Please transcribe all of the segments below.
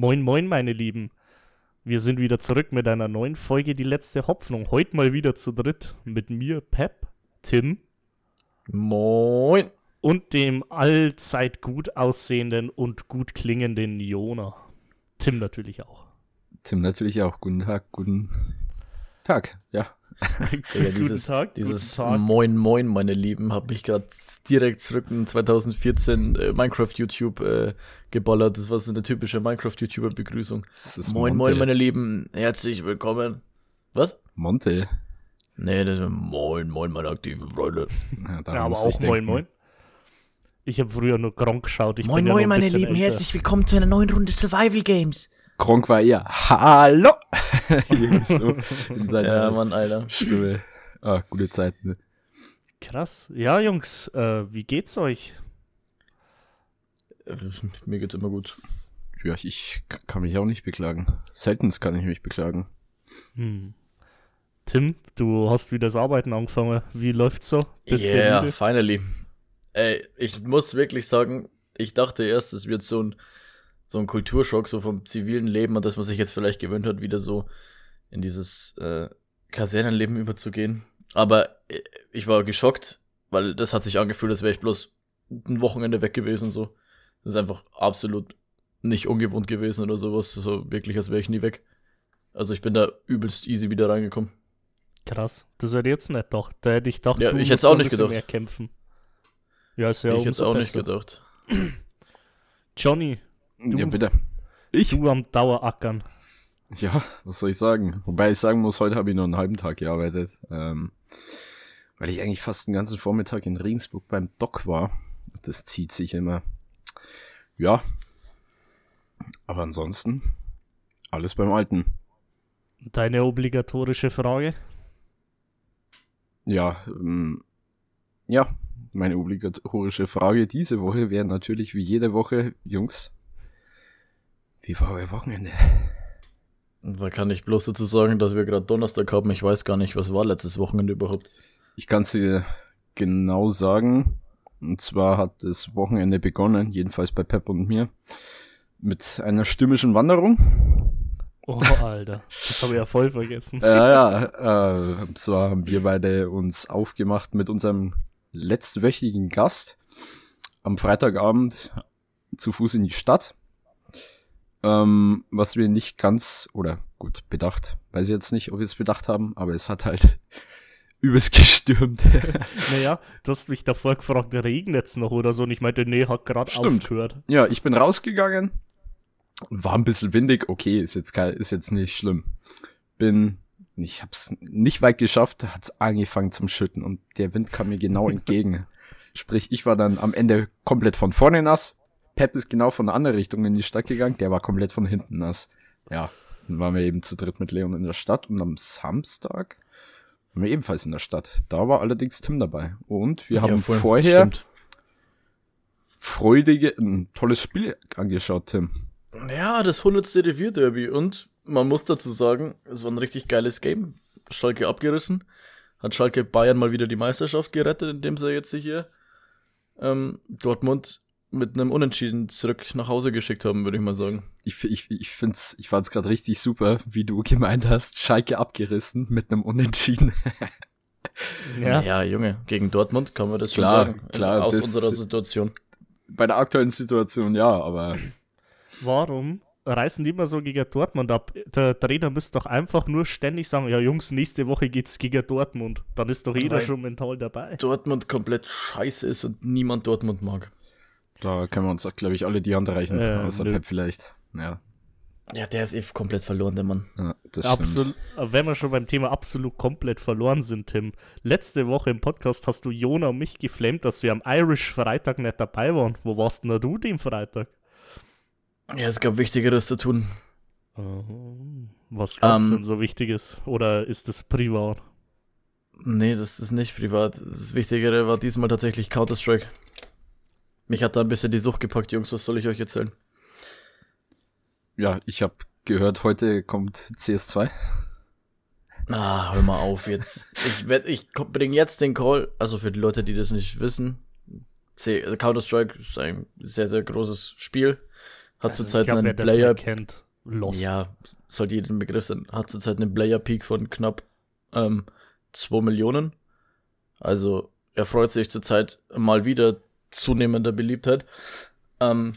Moin, moin, meine Lieben. Wir sind wieder zurück mit einer neuen Folge, die letzte Hoffnung. Heute mal wieder zu dritt mit mir, Pep, Tim. Moin. Und dem allzeit gut aussehenden und gut klingenden Jona. Tim natürlich auch. Tim natürlich auch. Guten Tag, guten Tag, ja. ja dieses, Tag, dieses Tag. Moin Moin, meine Lieben, habe ich gerade direkt zurück in 2014 äh, Minecraft YouTube äh, geballert. Das war so eine typische Minecraft YouTuber Begrüßung. Moin Monte. Moin, meine Lieben, herzlich willkommen. Was? Monte. Nee, das ist Moin Moin, meine aktiven Freunde. Ja, ja aber auch Moin Moin. Ich habe früher nur Gronk geschaut. Ich moin Moin, ja meine Lieben, älter. herzlich willkommen zu einer neuen Runde Survival Games. Gronk war eher Hallo. so in ja, Mann, Alter. Stimme. Ah, gute Zeit, ne? Krass. Ja, Jungs, äh, wie geht's euch? Äh, mir geht's immer gut. Ja, ich kann mich auch nicht beklagen. Seltens kann ich mich beklagen. Hm. Tim, du hast wieder das Arbeiten angefangen. Wie läuft's so? Bist yeah, finally. Ey, ich muss wirklich sagen, ich dachte erst, es wird so ein so ein Kulturschock so vom zivilen Leben und dass man sich jetzt vielleicht gewöhnt hat, wieder so in dieses äh, Kasernenleben überzugehen. Aber äh, ich war geschockt, weil das hat sich angefühlt, als wäre ich bloß ein Wochenende weg gewesen. So, das ist einfach absolut nicht ungewohnt gewesen oder sowas. So wirklich, als wäre ich nie weg. Also ich bin da übelst easy wieder reingekommen. Krass, das hätte jetzt nicht doch. Da hätte ich gedacht, ja, ich hätte es auch nicht gedacht. Mehr kämpfen. Ja, ist ja ich hätte es auch besser. nicht gedacht. Johnny, Du, ja, bitte. Ich? Du am Dauerackern. Ja, was soll ich sagen? Wobei ich sagen muss, heute habe ich nur einen halben Tag gearbeitet. Ähm, weil ich eigentlich fast den ganzen Vormittag in Regensburg beim Doc war. Das zieht sich immer. Ja. Aber ansonsten alles beim Alten. Deine obligatorische Frage? Ja, ähm, ja, meine obligatorische Frage diese Woche wäre natürlich wie jede Woche, Jungs, wie war euer Wochenende? Da kann ich bloß dazu sagen, dass wir gerade Donnerstag haben. Ich weiß gar nicht, was war letztes Wochenende überhaupt. Ich kann es dir genau sagen. Und zwar hat das Wochenende begonnen, jedenfalls bei Pep und mir, mit einer stürmischen Wanderung. Oh, Alter. Das habe ich ja voll vergessen. ja, ja. Äh, und zwar haben wir beide uns aufgemacht mit unserem letztwöchigen Gast am Freitagabend zu Fuß in die Stadt. Ähm, was wir nicht ganz, oder gut, bedacht, weiß ich jetzt nicht, ob wir es bedacht haben, aber es hat halt übelst gestürmt. naja, du hast mich davor gefragt, regnet es noch oder so und ich meinte, nee, hat gerade aufgehört. Ja, ich bin rausgegangen, war ein bisschen windig, okay, ist jetzt, ist jetzt nicht schlimm. Bin, ich hab's nicht weit geschafft, hat's angefangen zum Schütten und der Wind kam mir genau entgegen. Sprich, ich war dann am Ende komplett von vorne nass, Pep ist genau von der anderen Richtung in die Stadt gegangen, der war komplett von hinten nass. Ja, dann waren wir eben zu dritt mit Leon in der Stadt und am Samstag waren wir ebenfalls in der Stadt. Da war allerdings Tim dabei. Und wir haben ja, voll, vorher stimmt. freudige, ein tolles Spiel angeschaut, Tim. Ja, das 100. Revierderby und man muss dazu sagen, es war ein richtig geiles Game. Schalke abgerissen. Hat Schalke Bayern mal wieder die Meisterschaft gerettet, indem sie jetzt hier ähm, Dortmund mit einem Unentschieden zurück nach Hause geschickt haben, würde ich mal sagen. Ich, ich, ich find's, ich fand's gerade richtig super, wie du gemeint hast, Schalke abgerissen mit einem Unentschieden. ja. ja, Junge, gegen Dortmund kann man das klar, schon sagen. Klar, aus unserer Situation. Bei der aktuellen Situation ja, aber. Warum reißen die immer so gegen Dortmund ab? Der Trainer müsste doch einfach nur ständig sagen, ja Jungs, nächste Woche geht's gegen Dortmund. Dann ist doch jeder Weil schon mental dabei. Dortmund komplett scheiße ist und niemand Dortmund mag. Da können wir uns, glaube ich, alle die Hand reichen, äh, außer nö. Pep vielleicht. Ja. Ja, der ist eh komplett verloren, der Mann. Ja, absolut, wenn wir schon beim Thema absolut komplett verloren sind, Tim. Letzte Woche im Podcast hast du Jona und mich geflammt, dass wir am Irish Freitag nicht dabei waren. Wo warst denn du den Freitag? Ja, es gab Wichtigeres zu tun. Was gab's um, ähm, denn so Wichtiges? Oder ist das privat? Nee, das ist nicht privat. Das Wichtigere war diesmal tatsächlich Counter-Strike. Mich hat da ein bisschen die Sucht gepackt, Jungs. Was soll ich euch erzählen? Ja, ich habe gehört, heute kommt CS2. Ah, hör mal auf jetzt. Ich, werd, ich bring jetzt den Call, also für die Leute, die das nicht wissen. Counter-Strike ist ein sehr, sehr großes Spiel. Hat Also, zurzeit einen Player. nicht kennt, Lost. Ja, sollte jedem Begriff sein. Hat zurzeit einen Player Peak von knapp ähm, 2 Millionen. Also er freut sich zurzeit mal wieder zunehmender Beliebtheit. Ähm,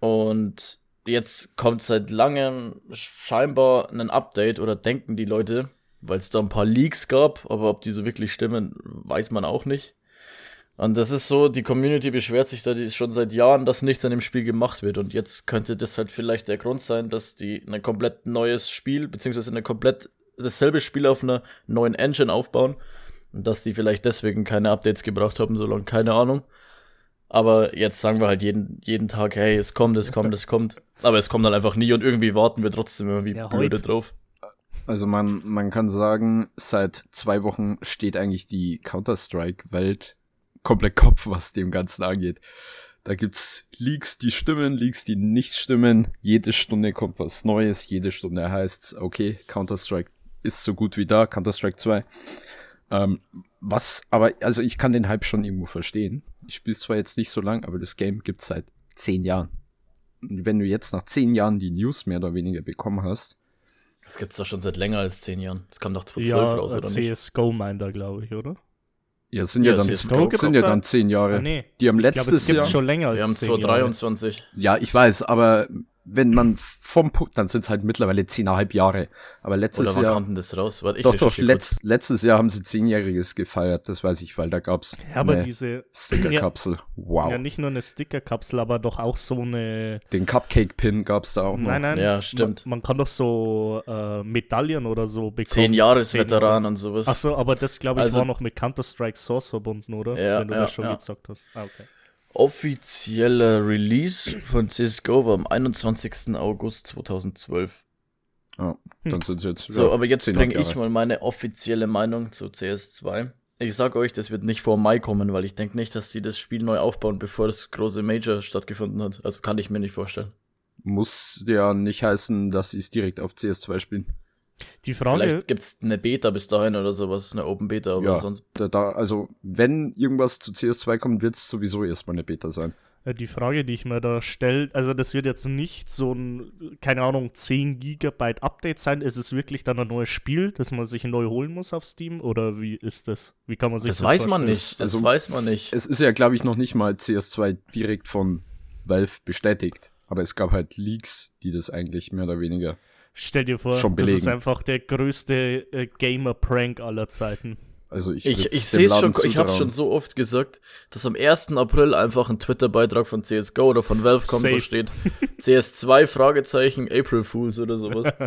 und jetzt kommt seit langem scheinbar ein Update oder denken die Leute, weil es da ein paar Leaks gab, aber ob die so wirklich stimmen, weiß man auch nicht. Und das ist so, die Community beschwert sich da schon seit Jahren, dass nichts an dem Spiel gemacht wird. Und jetzt könnte das halt vielleicht der Grund sein, dass die ein komplett neues Spiel, beziehungsweise eine komplett dasselbe Spiel auf einer neuen Engine aufbauen. Und dass die vielleicht deswegen keine Updates gebracht haben, so lange, keine Ahnung. Aber jetzt sagen wir halt jeden, jeden Tag, hey, es kommt, es kommt, es kommt. Aber es kommt dann einfach nie und irgendwie warten wir trotzdem immer wie Ja, blöde heute. drauf. Also man, man kann sagen, seit zwei Wochen steht eigentlich die Counter-Strike-Welt komplett Kopf, was dem Ganzen angeht. Da gibt's Leaks, die stimmen, Leaks, die nicht stimmen. Jede Stunde kommt was Neues, jede Stunde heißt, okay, Counter-Strike ist so gut wie da, Counter-Strike 2. Ähm, was, aber, also ich kann den Hype schon irgendwo verstehen. Ich spiele zwar jetzt nicht so lang, aber das Game gibt's seit zehn Jahren. Und wenn du jetzt nach zehn Jahren die News mehr oder weniger bekommen hast, Das gibt's doch schon seit länger als zehn Jahren. Das kam doch 2012 ja raus, oder nicht? CSGO meint er, glaube ich, oder? Ja, sind ja, Ja, dann, sind ja da- dann zehn Jahre. Ah, nee. Die haben Ich glaube, es letztes gibt Jahr. schon länger als Wir haben 10 Jahre. 2023. Ja, ich weiß, aber wenn man vom Punkt, dann sind es halt mittlerweile zehneinhalb Jahre. Aber letztes Oder wann Jahr. kam denn das raus? Warte, ich Doch, doch, letzt, letztes Jahr haben sie zehnjähriges gefeiert, das weiß ich, weil da gab's Ja, aber diese, Stickerkapsel. Wow. ja, nicht nur eine Stickerkapsel, aber doch auch so eine. Den Cupcake-Pin gab's da auch noch. Nein, nein. Ja, stimmt. Man, man kann doch so äh, Medaillen oder so bekommen. Zehn Jahres Zehn Veteran und sowas. Ach so, aber das glaube ich Also- war noch mit Counter-Strike Source verbunden, oder? Ja, Wenn du ja, das schon ja. gesagt hast. Ah, okay. Offizieller Release von CSGO war am 21. August 2012. Ja, dann sind jetzt. So, ja, aber jetzt bringe ich mal meine offizielle Meinung zu CS2. Ich sag euch, das wird nicht vor Mai kommen, weil ich denke nicht, dass sie das Spiel neu aufbauen, bevor das große Major stattgefunden hat. Also kann ich mir nicht vorstellen. Muss ja nicht heißen, dass sie es direkt auf CS2 spielen. Die Frage, Vielleicht gibt's eine Beta bis dahin oder sowas, eine Open Beta, aber Ja, sonst. da, da, also wenn irgendwas zu CS2 kommt, wird's sowieso erstmal eine Beta sein. äh, die Frage, die ich mir da stelle, also das wird jetzt nicht so ein, keine Ahnung, 10 Gigabyte Update sein. Ist es wirklich dann ein neues Spiel, das man sich neu holen muss auf Steam? Oder wie ist das? Wie kann man sich Das, das, weiß man vorstellen? nicht. Das also- weiß man nicht. Es ist ja, glaube ich, noch nicht mal CS2 direkt von Valve bestätigt. Aber es gab halt Leaks, die das eigentlich mehr oder weniger. Stell dir vor, Schon das ist einfach der größte äh, Gamer-Prank aller Zeiten. Also ich, Ich, ich sehe es schon, Laden ich habe zutrauen. schon so oft gesagt, dass am 1. April einfach ein Twitter-Beitrag von CSGO oder von Valve kommt, wo steht CS2 Fragezeichen April Fools oder sowas.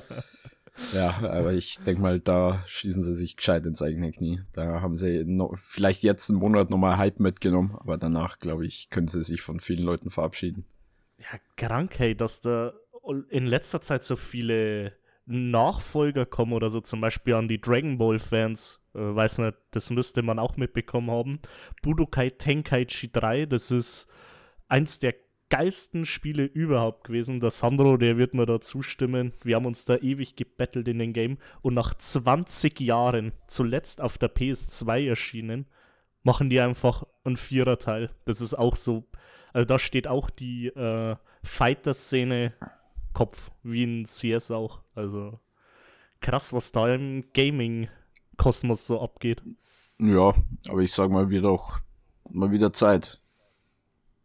Ja, aber ich denk mal, da schießen sie sich gescheit ins eigene Knie. Da haben sie noch, vielleicht jetzt einen Monat nochmal Hype mitgenommen, aber danach, glaube ich, können sie sich von vielen Leuten verabschieden. Ja, krank, hey, dass da in letzter Zeit so viele Nachfolger kommen oder so, zum Beispiel an die Dragon Ball-Fans. Äh, weiß nicht, das müsste man auch mitbekommen haben. Budokai Tenkaichi 3, das ist eins der geilsten Spiele überhaupt gewesen. Der Sandro, der wird mir da zustimmen. Wir haben uns da ewig gebettelt in den Game und nach 20 Jahren, zuletzt auf der PS2 erschienen, machen die einfach einen Viererteil. Das ist auch so also da steht auch die äh, Fighter-Szene Kopf, wie in CS auch. Also krass, was da im Gaming-Kosmos so abgeht. Ja, aber ich sag mal, wird auch mal wieder Zeit.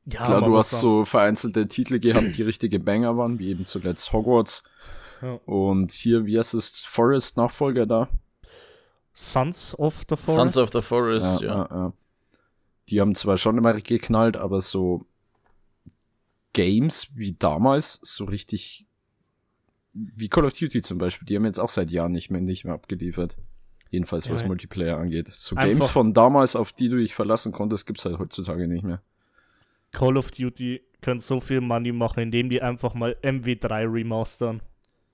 Ja, Klar, du hast sagen, so vereinzelte Titel gehabt, die richtige Banger waren, wie eben zuletzt Hogwarts. Ja. Und hier, wie heißt es, Forest Nachfolger da? Sons of the Forest. Sons of the Forest, ja. ja, ja. Die haben zwar schon immer geknallt, aber so Games wie damals, so richtig wie Call of Duty zum Beispiel, die haben jetzt auch seit Jahren nicht mehr, nicht mehr abgeliefert. Jedenfalls was Ja. Multiplayer angeht. So Einfach- Games von damals, auf die du dich verlassen konntest, gibt's halt heutzutage nicht mehr. Call of Duty können so viel Money machen, indem die einfach mal MW3 remastern.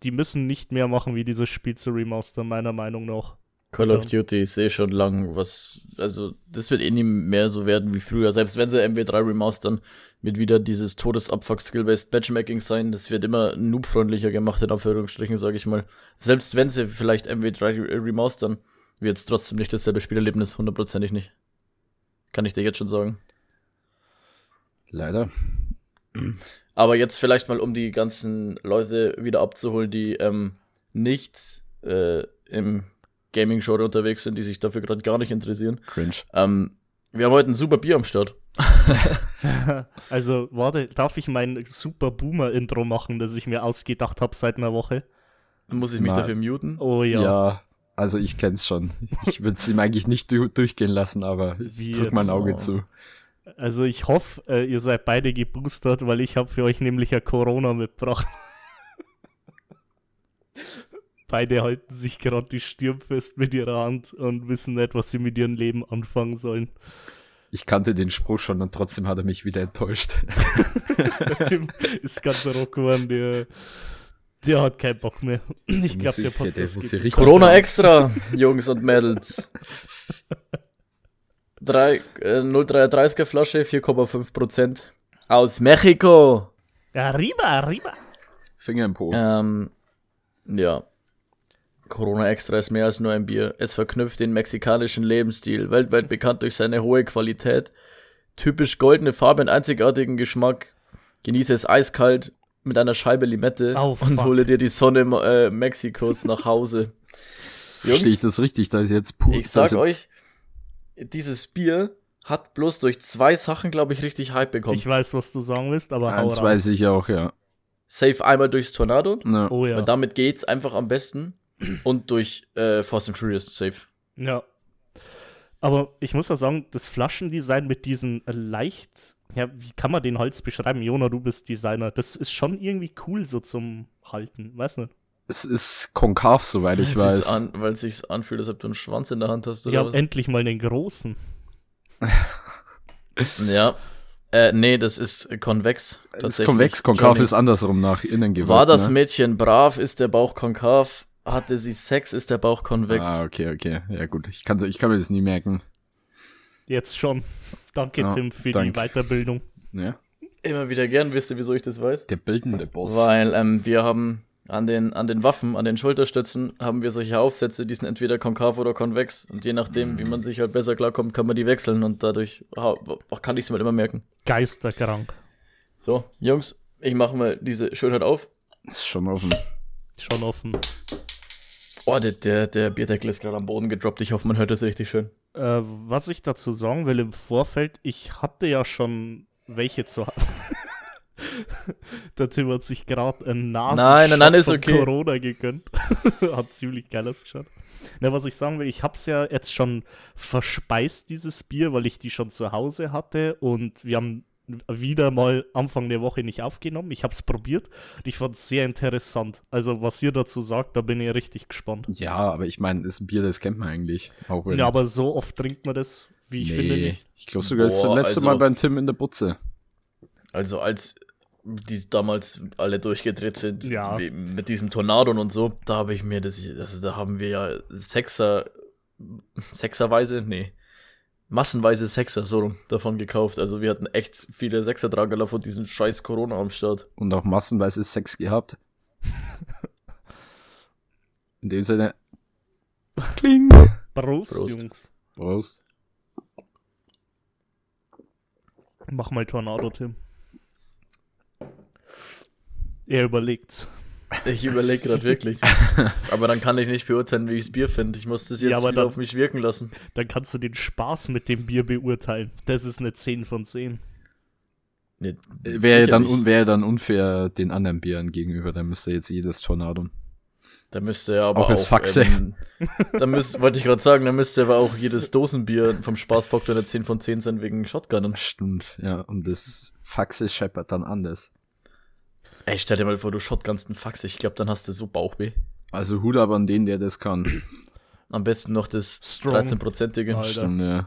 Die müssen nicht mehr machen, wie dieses Spiel zu remastern, meiner Meinung nach. Call of Ja. Duty, ich sehe schon lang, was, also, das wird eh nie mehr so werden wie früher. Selbst wenn sie MW3 remastern, wird wieder dieses Todesabfuck-Skill-Based Matchmaking sein. Das wird immer noobfreundlicher gemacht, in Anführungsstrichen, sage ich mal. Selbst wenn sie vielleicht MW3 re- remastern, wird es trotzdem nicht dasselbe Spielerlebnis, hundertprozentig nicht. Kann ich dir jetzt schon sagen. Leider. Aber jetzt vielleicht mal, um die ganzen Leute wieder abzuholen, die ähm, nicht äh, im Gaming-Genre unterwegs sind, die sich dafür gerade gar nicht interessieren. Cringe. Ähm, wir haben heute ein super Bier am Start. also, warte, darf ich mein super Boomer-Intro machen, das ich mir ausgedacht habe seit einer Woche? Muss ich mich Na, dafür muten? Oh ja. Ja, also ich kenn's schon. Ich würde es ihm eigentlich nicht du durchgehen lassen, aber ich Wie drück mein? Auge Oh. zu. Also ich hoffe, äh, ihr seid beide geboostert, weil ich habe für euch nämlich ein Corona mitgebracht. beide halten sich gerade die Stirn fest mit ihrer Hand und wissen nicht, was sie mit ihrem Leben anfangen sollen. Ich kannte den Spruch schon und trotzdem hat er mich wieder enttäuscht. Der Tim ist ganz rockern, der, der hat keinen Bock mehr. Ich glaube, der der- der Podcast muss geht sich jetzt richtig- Corona extra, Jungs und Mädels. Drei, äh, 0,33er Flasche, 4,5 Prozent. Aus Mexiko. Arriba, arriba. Finger im Po. Ähm, ja. Corona Extra ist mehr als nur ein Bier. Es verknüpft den mexikanischen Lebensstil, weltweit bekannt durch seine hohe Qualität, typisch goldene Farbe und einzigartigen Geschmack. Genieße es eiskalt mit einer Scheibe Limette Oh, und hole dir die Sonne äh, Mexikos nach Hause. Verstehe ich das richtig? Da ist jetzt pur. Ich sag euch, dieses Bier hat bloß durch zwei Sachen, glaube ich, richtig Hype bekommen. Ich weiß, was du sagen willst, aber hau Eins weiß ich auch, ja. Safe einmal durchs Tornado, Na, Oh ja. weil damit geht's einfach am besten. Und durch äh, Fast and Furious safe. Ja. Aber ich muss ja sagen, das Flaschendesign mit diesen äh, leicht, ja, wie kann man den Holz beschreiben? Jona, du bist Designer. Das ist schon irgendwie cool so zum Halten, weißt du? Es ist konkav, soweit ich Weil sich's weiß. An, weil es sich anfühlt, als ob du einen Schwanz in der Hand hast. Ich Oder habe was? endlich mal den großen. Ja. Äh, nee, das ist konvex. Das ist tatsächlich. konvex, konkav Johnny. ist andersrum nach innen gewölbt. War das ne? Mädchen brav, ist der Bauch konkav. Hatte sie Sex, ist der Bauch konvex. Ah, okay, okay. Ja, gut. Ich kann, ich kann mir das nie merken. Jetzt schon. Danke, Ja, Tim, für danke. die Weiterbildung. Ja. Immer wieder gern, wisst ihr, wieso ich das weiß? Der bildende Boss. Weil ähm, wir haben an den, an den Waffen, an den Schulterstützen, haben wir solche Aufsätze, die sind entweder konkav oder konvex. Und je nachdem, wie man sich halt besser klarkommt, kann man die wechseln. Und dadurch kann ich es mir immer merken. Geisterkrank. So, Jungs, ich mache mal diese Schönheit auf. ist schon offen. Schon offen. Oh, der, der, der Bierdeckel ist gerade am Boden gedroppt. Ich hoffe, man hört das richtig schön. Äh, was ich dazu sagen will im Vorfeld, ich hatte ja schon welche zu haben. Der Tim hat sich gerade einen Nasen Nein, nein, nein, ist von okay. Corona gegönnt. hat ziemlich geil ausgeschaut. Na, was ich sagen will, ich hab's ja jetzt schon verspeist, dieses Bier, weil ich die schon zu Hause hatte und wir haben wieder mal Anfang der Woche nicht aufgenommen. Ich hab's probiert und ich fand's sehr interessant. Also, was ihr dazu sagt, da bin ich richtig gespannt. Ja, aber ich meine, das Bier, das kennt man eigentlich. Auch Ja, aber so oft trinkt man das, wie ich finde, nicht. Ich glaube sogar, das ist das Boah, letzte also- Mal beim Tim in der Butze. Also als die damals alle durchgedreht sind Ja. mit diesem Tornado und so, da habe ich mir das, also da haben wir ja Sechser, Sechserweise, nee, massenweise Sechser so rum davon gekauft. Also wir hatten echt viele Sechsertragerler von diesem scheiß Corona am Start. Und auch massenweise Sex gehabt. In dem Sinne. Kling. Prost, Prost. Jungs. Prost. Mach mal Tornado, Tim. Er überlegt's. Ich überlege gerade wirklich. aber dann kann ich nicht beurteilen, wie ich das Bier finde. Ich muss das jetzt Ja, aber wieder dann- auf mich wirken lassen. Dann kannst du den Spaß mit dem Bier beurteilen. Das ist eine 10 von 10. Nee, Wäre dann, wäre dann unfair den anderen Bieren gegenüber. Dann müsste jetzt jedes Tornado. Da müsste er aber Auch auch. als Faxe. Ähm, da müsste, wollte ich gerade sagen, da müsste aber auch jedes Dosenbier vom Spaßfaktor eine 10 von 10 sein wegen Shotgunnen. Stimmt, ja. Und das Faxe scheppert dann anders. Ey, stell dir mal vor, du shotgunst einen Faxe. Ich glaube, dann hast du so Bauchweh. Also Hut ab an den, der das kann. Am besten noch das Strong. 13-prozentige. Alter. Stimmt, ja.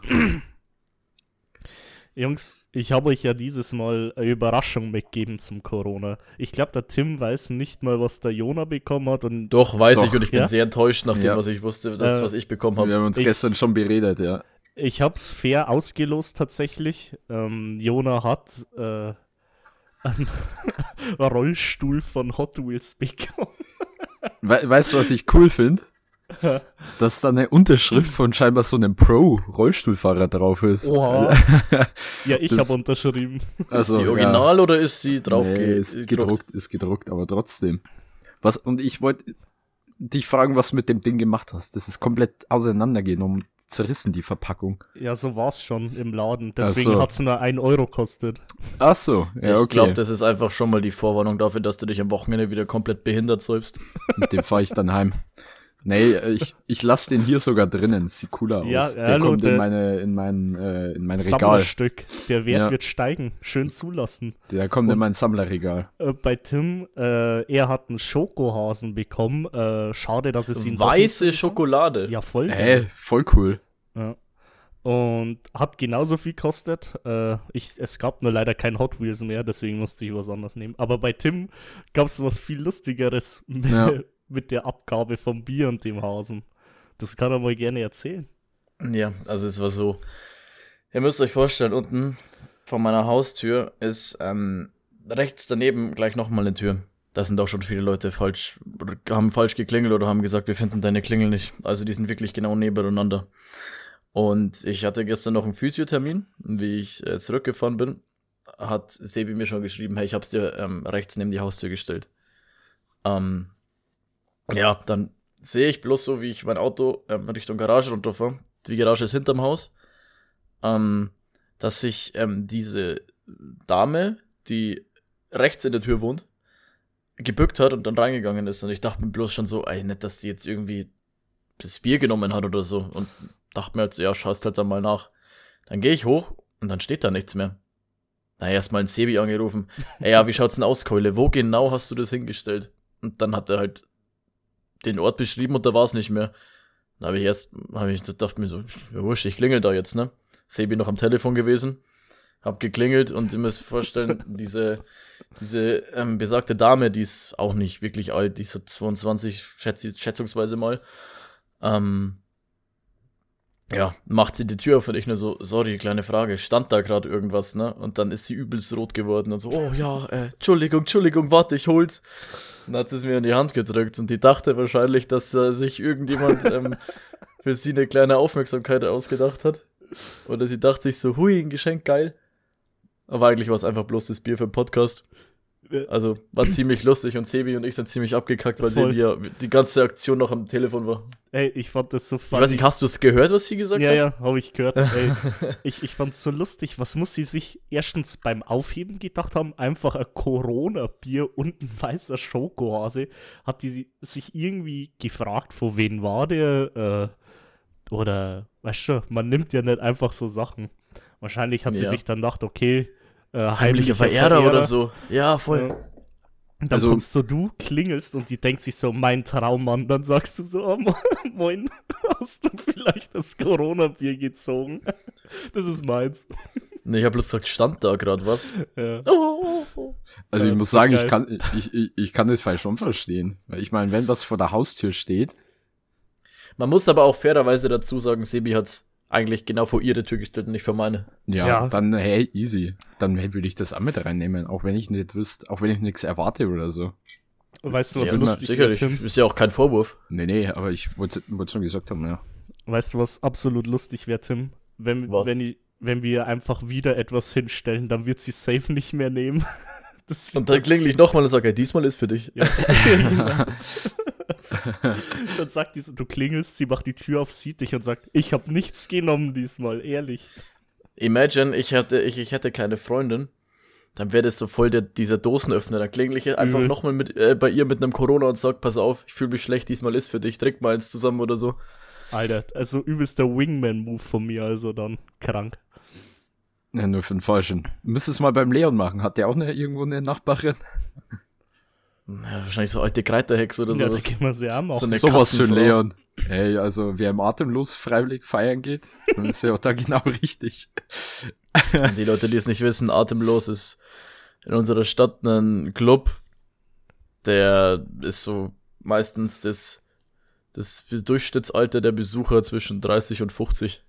Jungs, ich habe euch ja dieses Mal eine Überraschung mitgegeben zum Corona. Ich glaube, der Tim weiß nicht mal, was der Jona bekommen hat. Und Doch, weiß Doch, ich und ich bin ja? sehr enttäuscht nach dem, Ja. was ich wusste, das, Äh, was ich bekommen Wir habe. haben uns Ich- gestern schon beredet, ja. ich habe es fair ausgelost tatsächlich. Ähm, Jona hat äh, einen Rollstuhl von Hot Wheels bekommen. We weißt du, was ich cool finde? dass da eine Unterschrift von scheinbar so einem Pro-Rollstuhlfahrer drauf ist. Oha. ja, ich habe unterschrieben. Also, ist die ja. original oder ist die drauf Nee, ge- ist gedruckt, ist gedruckt, aber trotzdem. Was, und ich wollte dich fragen, was du mit dem Ding gemacht hast. Das ist komplett auseinandergenommen, zerrissen, die Verpackung. Ja, so war's schon im Laden. Deswegen so. hat's nur ein Euro kostet. Ach so, ja, ich okay. glaube, das ist einfach schon mal die Vorwarnung dafür, dass du dich am Wochenende wieder komplett behindert säufst. Mit dem fahre ich dann heim. Nee, äh, ich, ich lasse den hier sogar drinnen. Sieht cooler aus. Ja, der hallo, kommt in meine, in mein, äh, in mein Regal. Sammlerstück. Der Wert Ja. wird steigen. Schön zulassen. Der kommt in mein Sammlerregal. Äh, bei Tim, äh, er hat einen Schokohasen bekommen. Äh, schade, dass es ihn Weiße Schokolade. Ja, voll. Hä, voll cool. Ja. Und hat genauso viel gekostet. Äh, ich, es gab nur leider kein Hot Wheels mehr, deswegen musste ich was anderes nehmen. Aber bei Tim gab es was viel Lustigeres mit, Ja. mit der Abgabe vom Bier und dem Hasen. Das kann er mal gerne erzählen. Ja, also es war so. Ihr müsst euch vorstellen, unten vor meiner Haustür ist ähm, rechts daneben gleich nochmal eine Tür. Da sind auch schon viele Leute falsch, haben falsch geklingelt oder haben gesagt, wir finden deine Klingel nicht. Also die sind wirklich genau nebeneinander. Und ich hatte gestern noch einen Physiothermin. Wie ich äh, zurückgefahren bin, hat Sebi mir schon geschrieben, hey, ich hab's dir ähm, rechts neben die Haustür gestellt. Ähm, ja, dann sehe ich bloß so, wie ich mein Auto ähm, Richtung Garage runterfahre. Die Garage ist hinterm Haus. Ähm, dass sich ähm, diese Dame, die rechts in der Tür wohnt, gebückt hat und dann reingegangen ist. Und ich dachte mir bloß schon so, ey, nicht, dass die jetzt irgendwie das Bier genommen hat oder so. Und dachte mir jetzt, ja, schaust halt dann mal nach. Dann gehe ich hoch und dann steht da nichts mehr. Na, erstmal ein Sebi angerufen. Ey, ja, wie schaut's denn aus, Keule? Wo genau hast du das hingestellt? Und dann hat er halt den Ort beschrieben und da war es nicht mehr. Dann habe ich erst, habe ich gedacht mir so, ja wurscht, ich klingel da jetzt, ne? Sebi noch am Telefon gewesen, hab geklingelt und ihr müsst vorstellen, diese, diese ähm, besagte Dame, die ist auch nicht wirklich alt, die ist so 22, schätz, schätzungsweise mal, ähm, ja, macht sie die Tür auf und ich nur so, sorry, kleine Frage, stand da gerade irgendwas, ne? Und dann ist sie übelst rot geworden und so, oh ja, äh, Entschuldigung, Entschuldigung, warte, ich hol's. Und dann hat sie es mir in die Hand gedrückt und die dachte wahrscheinlich, dass äh, sich irgendjemand ähm, für sie eine kleine Aufmerksamkeit ausgedacht hat. Oder sie dachte sich so, hui, ein Geschenk, geil. Aber eigentlich war es einfach bloß das Bier für den Podcast. Also war ziemlich lustig und Sebi und ich sind ziemlich abgekackt, weil Voll. Sebi ja die ganze Aktion noch am Telefon war. Ey, ich fand das so Ich weiß nicht, hast du es gehört, was sie gesagt Ja, hat? ja, habe ich gehört. Ey, ich ich fand's so lustig. Was muss sie sich erstens beim Aufheben gedacht haben? Einfach ein Corona-Bier und ein weißer Schokohase. Hat die si- sich irgendwie gefragt, von wen war der? Äh, oder, weißt du, man nimmt ja nicht einfach so Sachen. Wahrscheinlich hat sie Ja. sich dann gedacht, okay, äh, Heimlicher heimlicher Verehrer, oder so. Ja, voll. Ja. Und dann Also- kommst so du, klingelst und die denkt sich so, mein Traummann. Dann sagst du so, oh, mo- moin, hast du vielleicht das Corona-Bier gezogen? Das ist meins. Nee, ich hab bloß gesagt, stand da gerade was. Ja. Oh, oh, oh. Also Ja, ich muss sagen, geil. ich kann, ich, ich, ich kann das vielleicht schon verstehen. Weil ich meine, wenn was vor der Haustür steht, Man muss aber auch fairerweise dazu sagen, Sebi hat's eigentlich genau vor ihre Tür gestellt und nicht vor meine. ja, Ja. dann hey, easy. Dann hey, würde ich das auch mit reinnehmen, auch wenn ich nicht wüsste, auch wenn ich nichts erwarte oder so. Weißt du, was ja, lustig sicherlich. wird, Tim? Ist ja auch kein Vorwurf. Nee, nee, aber ich wollte es nur gesagt haben, ja. Weißt du, was absolut lustig wäre, Tim? Wenn, Was? wenn, wenn wir einfach wieder etwas hinstellen, dann wird sie safe nicht mehr nehmen. Das Und dann klingel ich nochmal und sage, hey, diesmal ist für dich. Ja. Dann sagt die so, du klingelst, sie macht die Tür auf, sieht dich und sagt, ich habe nichts genommen diesmal, ehrlich. Imagine, ich hätte, ich, ich hätte keine Freundin. Dann wäre das so voll der, dieser Dosenöffner. Dann klingel ich einfach Übel. nochmal mit, äh, bei ihr mit einem Corona und sag, pass auf, ich fühle mich schlecht, diesmal ist für dich, trink mal eins zusammen oder so. Alter, also übelst der Wingman-Move von mir, also dann krank. Ja, nur für den Falschen. Müsste es mal beim Leon machen. Hat der auch eine, irgendwo eine Nachbarin? Ja, wahrscheinlich so alte Kreiterhex oder Ja, da sowas. können wir sie auch machen. So eine Sowas für. Leon. Hey, also wer im Atemlos freiwillig feiern geht, dann ist er auch da genau richtig. Die Leute, die es nicht wissen, atemlos ist in unserer Stadt ein Club, der ist so meistens das, das Durchschnittsalter der Besucher zwischen 30 und 50.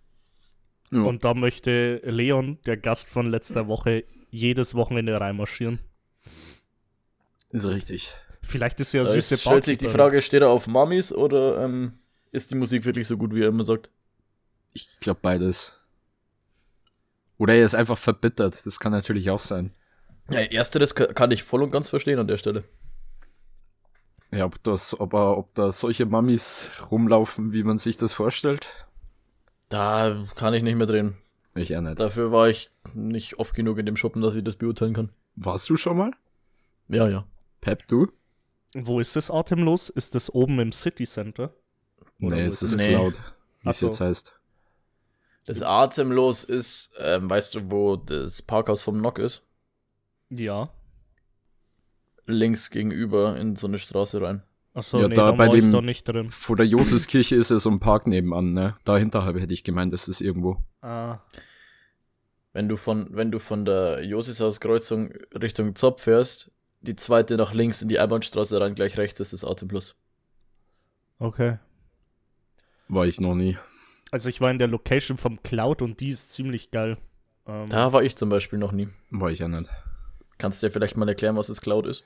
Ja. Und da möchte Leon, der Gast von letzter Woche, jedes Wochenende reinmarschieren. Ist richtig. Vielleicht ist ja Da süße ist, stellt sich die. Frage, steht er auf Mamis oder ähm, ist die Musik wirklich so gut, wie er immer sagt? Ich glaube beides. Oder er ist einfach verbittert. Das kann natürlich auch sein. Ja, ersteres ka- kann ich voll und ganz verstehen an der Stelle. Ja, ob das, ob, er, ob da solche Mamis rumlaufen, wie man sich das vorstellt. Da kann ich nicht mehr drehen. Ich auch nicht. Dafür war ich nicht oft genug in dem Shoppen, dass ich das beurteilen kann. Warst du schon mal? Ja, ja. Pep, du? Wo ist das atemlos? Ist das oben im City Center? Oder nee, es ist ist Nee. Cloud, wie es so. jetzt heißt. Das Atemlos ist, ähm, weißt du, wo das Parkhaus vom Nock ist? Ja. Links gegenüber in so eine Straße rein. Achso, Ja, nee, da bei dem- da nicht drin. Vor der Josefskirche ist ja so ein Park nebenan, ne? Dahinter habe hätte ich gemeint, das ist irgendwo. Ah, Wenn du von, wenn du von der Josishauskreuzung Richtung Zopf fährst, die zweite nach links in die Einbahnstraße rein, gleich rechts ist das Atemplus. okay. War ich noch nie. Also ich war in der Location vom Cloud und die ist ziemlich geil. Ähm, Da war ich zum Beispiel noch nie. War ich ja nicht. Kannst du dir vielleicht mal erklären, was das Cloud ist?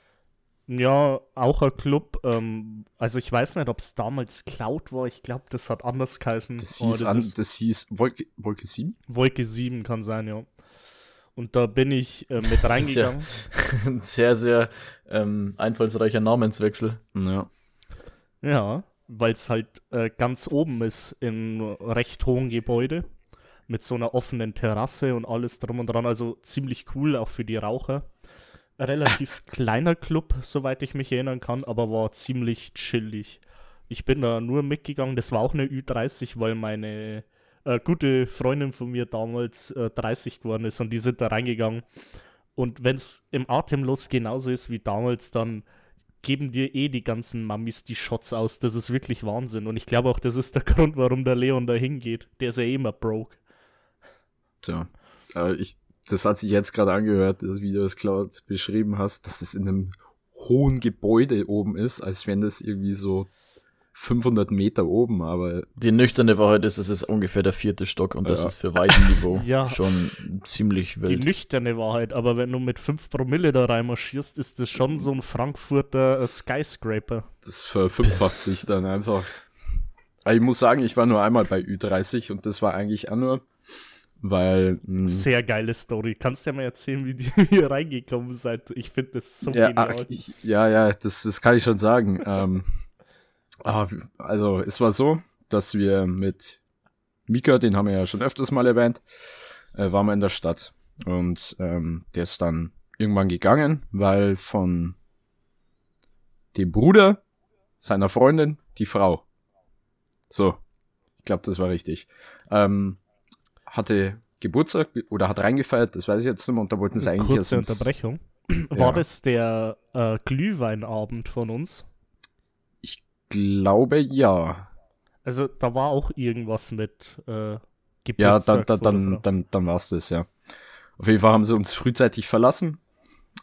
Ja, auch ein Club. Ähm, also ich weiß nicht, ob es damals Cloud war. Ich glaube, das hat anders geheißen. Das Oh, hieß, an, das hieß Wolke, Wolke 7? Wolke 7 kann sein, ja. Und da bin ich äh, mit Das ist reingegangen. Ein sehr, sehr ähm, einfallsreicher Namenswechsel. Ja. Ja, weil es halt äh, ganz oben ist in recht hohen Gebäude mit so einer offenen Terrasse und alles drum und dran. Also ziemlich cool, auch für die Raucher. Relativ kleiner Club, soweit ich mich erinnern kann, aber war ziemlich chillig. Ich bin da nur mitgegangen. Das war auch eine Ü30, weil meine äh, gute Freundin von mir damals äh, 30 geworden ist und die sind da reingegangen. Und wenn es im Atemlos genauso ist wie damals, dann geben dir eh die ganzen Mammis die Shots aus. Das ist wirklich Wahnsinn. Und ich glaube auch, das ist der Grund, warum der Leon da hingeht. Der ist ja eh immer broke. Tja. Aber ich, das hat sich jetzt gerade angehört, wie du das Cloud beschrieben hast, dass es in einem hohen Gebäude oben ist, als wenn das irgendwie so 500 Meter oben, aber Die nüchterne Wahrheit ist, es ist ungefähr der vierte Stock und das Ja. ist für Weidenniveau Ja. schon ziemlich Die wild. nüchterne Wahrheit. Aber wenn du mit 5 Promille da reinmarschierst, ist das schon so ein Frankfurter äh, Skyscraper. das verfünffacht sich dann einfach. Aber ich muss sagen, ich war nur einmal bei Ü30 und das war eigentlich auch nur, weil mh, Sehr geile Story. Kannst du ja mal erzählen, wie die hier reingekommen seid? Ich finde das so ja, genial. ach, ich, ja, ja, das, das kann ich schon sagen. ähm, also es war so, dass wir mit Mika, den haben wir ja schon öfters mal erwähnt, äh, waren wir in der Stadt und ähm, der ist dann irgendwann gegangen, weil von dem Bruder seiner Freundin die Frau. So, ich glaube, das war richtig. Ähm, hatte Geburtstag oder hat reingefeiert, das weiß ich jetzt nicht mehr, und da wollten sie eigentlich Kurze erst ins- Unterbrechung. War Ja. das der äh, Glühweinabend von uns? Glaube ja. Also da war auch irgendwas mit äh, Ja, Geburtstag dann, dann, von der dann, dann, dann war's das, ja. Auf jeden Fall haben sie uns frühzeitig verlassen,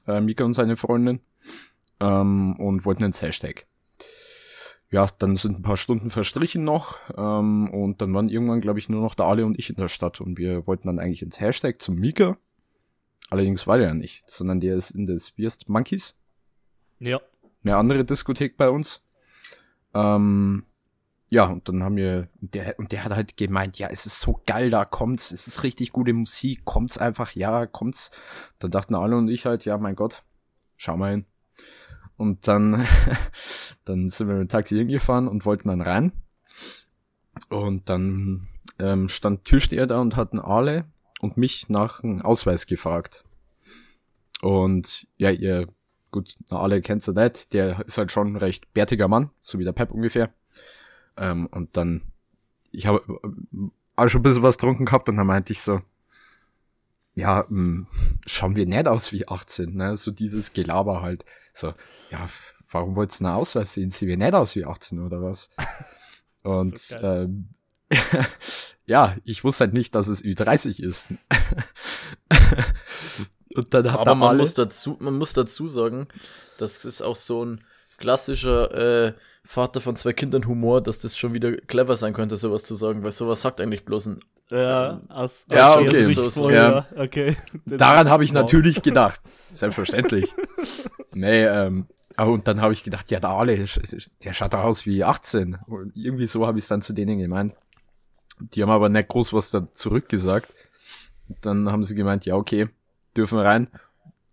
äh, Mika und seine Freundin, ähm, und wollten ins Hashtag. Ja, dann sind ein paar Stunden verstrichen noch, ähm, und dann waren irgendwann, glaube ich, nur noch der Ale und ich in der Stadt und wir wollten dann eigentlich ins Hashtag zum Mika. Allerdings war der ja nicht, sondern der ist in das Wirst Monkeys, Ja, eine andere Diskothek bei uns. Ähm, ja, und dann haben wir, und der, und der hat halt gemeint, ja, es ist so geil, da kommt's, es ist richtig gute Musik, kommt's einfach, ja, kommt's. Dann dachten alle und ich halt, ja, mein Gott, schau mal hin. Und dann, dann sind wir mit dem Taxi hingefahren und wollten dann rein. Und dann ähm, stand Türsteher da und hat einen Ale und mich nach einem Ausweis gefragt. Und ja, ihr gut, na, alle kennt's ja nicht, der ist halt schon ein recht bärtiger Mann, so wie der Pep ungefähr. Ähm, und dann, ich habe äh, auch schon ein bisschen was getrunken gehabt und dann meinte ich so, ja, mh, schauen wir nicht aus wie 18, ne? So dieses Gelaber halt. So, ja, warum wollt ihr einen Ausweis sehen? Sehen wir nicht aus wie 18 oder was? Und So ähm, ja, ich wusste halt nicht, dass es Ü30 ist. und dann hat Aber man muss, dazu, man muss dazu sagen, das ist auch so ein klassischer äh, Vater von zwei Kindern Humor, dass das schon wieder clever sein könnte, sowas zu sagen, weil sowas sagt eigentlich bloß ein. ja, aus, ja, aus der okay. So, so, ja. okay. Daran habe ich natürlich gedacht. Selbstverständlich. nee, ähm, und dann habe ich gedacht, ja, der Ale, der schaut doch aus wie 18. Und irgendwie so habe ich es dann zu denen gemeint. Die haben aber nicht groß was da zurückgesagt. Dann haben sie gemeint, ja, okay, dürfen rein.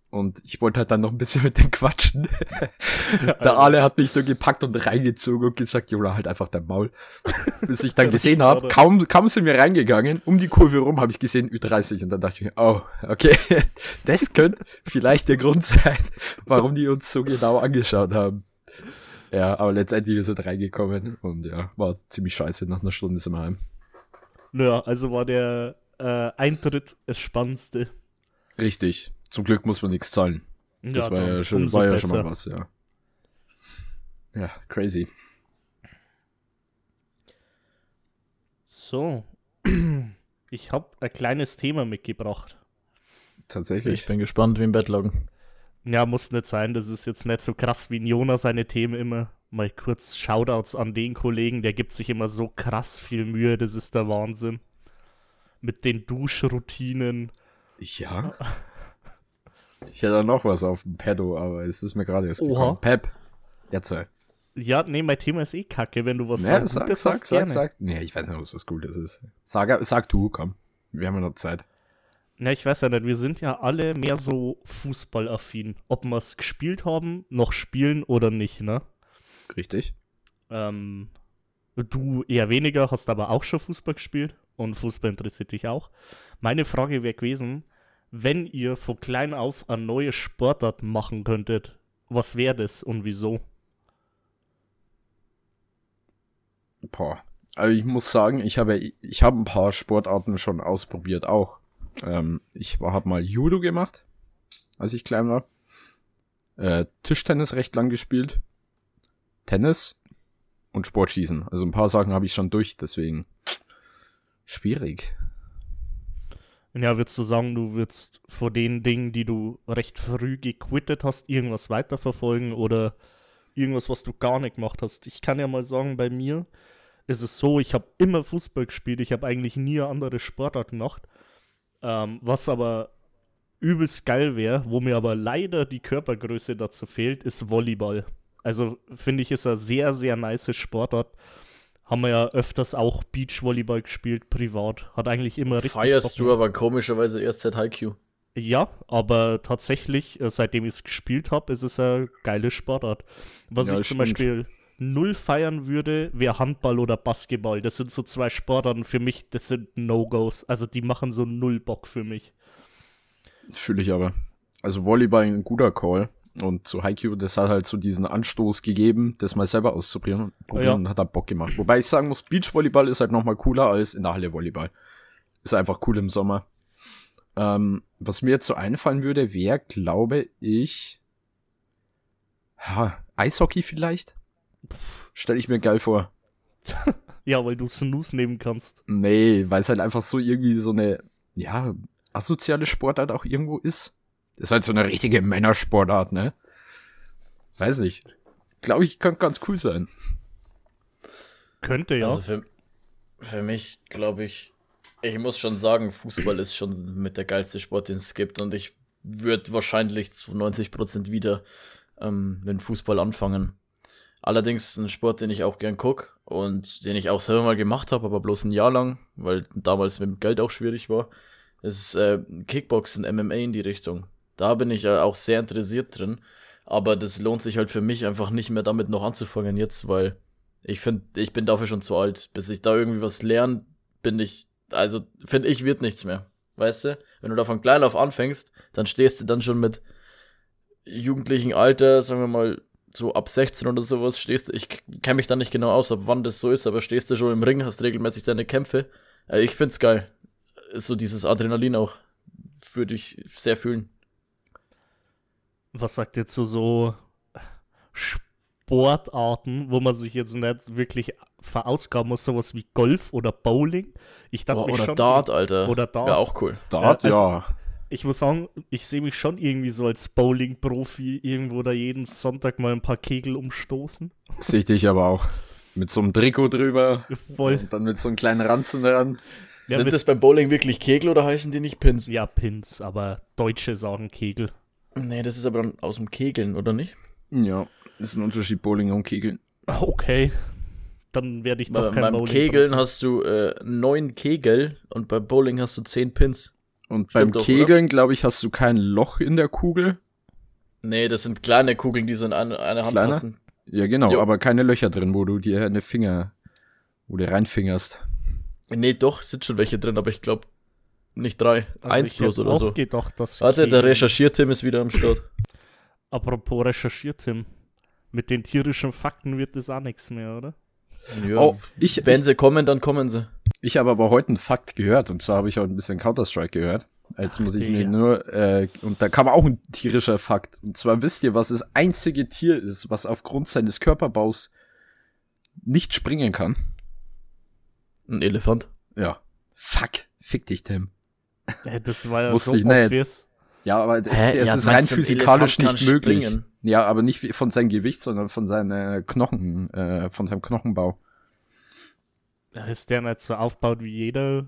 Und ich wollte halt dann noch ein bisschen mit denen quatschen. Der Ale hat mich nur gepackt und reingezogen und gesagt, Jola, halt einfach dein Maul. Bis ich dann gesehen habe, kaum, kaum sind wir reingegangen, um die Kurve rum habe ich gesehen Ü30 und dann dachte ich mir, oh, okay, das könnte vielleicht der Grund sein, warum die uns so genau angeschaut haben. Ja, aber letztendlich ist er reingekommen und ja, war ziemlich scheiße. Nach einer Stunde sind wir heim. Naja, also war der äh, Eintritt das Spannendste. Richtig. Zum Glück muss man nichts zahlen. Das ja, war, ja schon, war ja schon mal was, ja. Ja, crazy. So. Ich habe ein kleines Thema mitgebracht. Tatsächlich. Ich bin gespannt wie im Bettloggen. Ja, muss nicht sein. Das ist jetzt nicht so krass wie Jona seine Themen immer. Mal kurz Shoutouts an den Kollegen. Der gibt sich immer so krass viel Mühe. Das ist der Wahnsinn. Mit den Duschroutinen. Ja. Ich hätte noch was auf dem Pedo, aber es ist mir gerade erst gekommen. Pep, erzähl. Ja, nee, mein Thema ist eh kacke, wenn du was nee, sagst. Sag, sag, sag, sag. Nee, ich weiß nicht, was das Gutes ist. Sag, sag du, komm. Wir haben ja noch Zeit. Na, ich weiß ja nicht, wir sind ja alle mehr so fußballaffin. Ob wir es gespielt haben, noch spielen oder nicht, ne? Richtig. Ähm, du eher weniger, hast aber auch schon Fußball gespielt und Fußball interessiert dich auch. Meine Frage wäre gewesen, wenn ihr von klein auf eine neue Sportart machen könntet, was wäre das und wieso? Boah. Also ich muss sagen, ich habe ich habe ein paar Sportarten schon ausprobiert auch. Ähm, ich habe mal Judo gemacht, als ich klein war. Äh, Tischtennis recht lang gespielt. Tennis und Sportschießen. Also ein paar Sachen habe ich schon durch, deswegen schwierig. Ja, würdest du sagen, du würdest vor den Dingen, die du recht früh gequittet hast, irgendwas weiterverfolgen oder irgendwas, was du gar nicht gemacht hast? Ich kann ja mal sagen, bei mir ist es so, ich habe immer Fußball gespielt, ich habe eigentlich nie eine andere Sportart gemacht. Ähm, was aber übelst geil wäre, wo mir aber leider die Körpergröße dazu fehlt, ist Volleyball. Also finde ich, ist eine sehr, sehr nice Sportart haben wir ja öfters auch Beachvolleyball gespielt, privat. Hat eigentlich immer richtig. Feierst du aber komischerweise erst seit HiQ. Ja, aber tatsächlich, äh, seitdem ich es gespielt habe, ist es eine geile Sportart. Was ja, ich zum stimmt. Beispiel null feiern würde, wäre Handball oder Basketball. Das sind so zwei Sportarten für mich, das sind No-Gos. Also die machen so null Bock für mich. Fühle ich aber. Also Volleyball ein guter Call. Und zu Haikyuu, das hat halt so diesen Anstoß gegeben, das mal selber auszuprobieren probieren, ja. und hat da Bock gemacht. Wobei ich sagen muss, Beachvolleyball ist halt nochmal cooler als in der Halle Volleyball. Ist einfach cool im Sommer. Ähm, was mir jetzt so einfallen würde, wäre, glaube ich, ja, Eishockey vielleicht? Stell ich mir geil vor. ja, weil du Snooze nehmen kannst. Nee, weil es halt einfach so irgendwie so eine, ja, asoziale Sportart auch irgendwo ist. Das ist halt so eine richtige Männersportart, ne? Weiß nicht. Glaube ich, kann ganz cool sein. Könnte, ja. Also für, für mich, glaube ich, ich muss schon sagen, Fußball ist schon mit der geilste Sport, den es gibt. Und ich würde wahrscheinlich zu 90% wieder ähm, mit Fußball anfangen. Allerdings ein Sport, den ich auch gern gucke und den ich auch selber mal gemacht habe, aber bloß ein Jahr lang, weil damals mit dem Geld auch schwierig war, ist äh, Kickboxen, MMA in die Richtung. Da bin ich ja auch sehr interessiert drin. Aber das lohnt sich halt für mich einfach nicht mehr damit noch anzufangen jetzt, weil ich finde, ich bin dafür schon zu alt. Bis ich da irgendwie was lerne, bin ich, also finde ich, wird nichts mehr. Weißt du? Wenn du da von klein auf anfängst, dann stehst du dann schon mit jugendlichen Alter, sagen wir mal, so ab 16 oder sowas, stehst du, ich kenne mich da nicht genau aus, ab wann das so ist, aber stehst du schon im Ring, hast regelmäßig deine Kämpfe. Äh, ich find's geil. Ist so dieses Adrenalin auch, würde ich sehr fühlen was sagt ihr zu so Sportarten, wo man sich jetzt nicht wirklich verausgaben muss, sowas wie Golf oder Bowling. Ich dachte oh, oder schon, Dart, Alter. Oder Dart. Wäre auch cool. Dart, also, ja. Ich muss sagen, ich sehe mich schon irgendwie so als Bowling-Profi irgendwo da jeden Sonntag mal ein paar Kegel umstoßen. Sehe ich dich aber auch. Mit so einem Trikot drüber. Voll. Und dann mit so einem kleinen Ranzen dran. Ja, Sind das beim Bowling wirklich Kegel oder heißen die nicht Pins? Ja, Pins, aber Deutsche sagen Kegel. Nee, das ist aber dann aus dem Kegeln, oder nicht? Ja, ist ein Unterschied Bowling und Kegeln. Okay. Dann werde ich doch Bei, kein beim Bowling Kegeln machen. hast du äh, neun Kegel und bei Bowling hast du zehn Pins. Und Stimmt beim doch, Kegeln, glaube ich, hast du kein Loch in der Kugel. Nee, das sind kleine Kugeln, die so in eine, eine Hand Kleiner? passen. Ja, genau, Jo. aber keine Löcher drin, wo du dir eine Finger, wo du reinfingerst. Nee, doch, sind schon welche drin, aber ich glaube nicht drei. Also Eins hätte oder auch so. Gedacht, dass Warte, der Recherchiertim ist wieder am Start. Apropos recherchiert, Tim. Mit den tierischen Fakten wird das auch nichts mehr, oder? Ja, Oh, ich, wenn ich, sie kommen, dann kommen sie. ich habe aber heute einen Fakt gehört, und zwar habe ich heute ein bisschen Counter-Strike gehört. Jetzt muss ich mir nur, äh, und da kam auch ein tierischer Fakt. Und zwar wisst ihr, was das einzige Tier ist, was aufgrund seines Körperbaus nicht springen kann? Ein Elefant. Ja. Fuck. Fick dich, Tim. Äh, Das war ja Wusste so ich nicht. Ja, aber das, Hä? das Ja, ist rein physikalisch nicht möglich. springen? Ja, aber nicht von seinem Gewicht, sondern von seinen Knochen, äh, von seinem Knochenbau. Ist der nicht so aufgebaut wie jeder,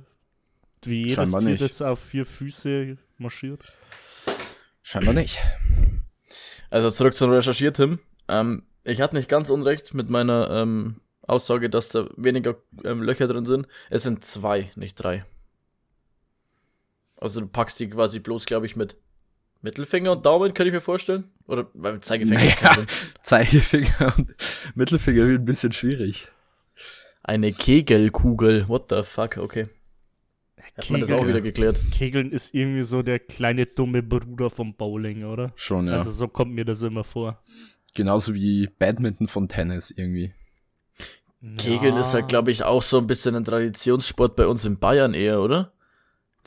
wie jedes Scheinbar Tier, nicht. das auf vier Füße marschiert. Scheinbar nicht. Also zurück zum Recherchiertim. Ähm, ich hatte nicht ganz unrecht mit meiner ähm, Aussage, dass da weniger ähm, Löcher drin sind. Es sind zwei, nicht drei. Also du packst die quasi bloß, glaube ich, mit Mittelfinger und Daumen, könnte ich mir vorstellen. Oder beim Zeigefinger. Naja. Zeigefinger und Mittelfinger wird ein bisschen schwierig. Eine Kegelkugel. What the fuck, okay. Hat man das auch Kegeln- wieder geklärt. Kegeln ist irgendwie so der kleine dumme Bruder vom Bowling, oder? Schon, ja. Also so kommt mir das immer vor. Genauso wie Badminton von Tennis irgendwie. Kegeln Ja. ist halt, glaube ich, auch so ein bisschen ein Traditionssport bei uns in Bayern eher, oder?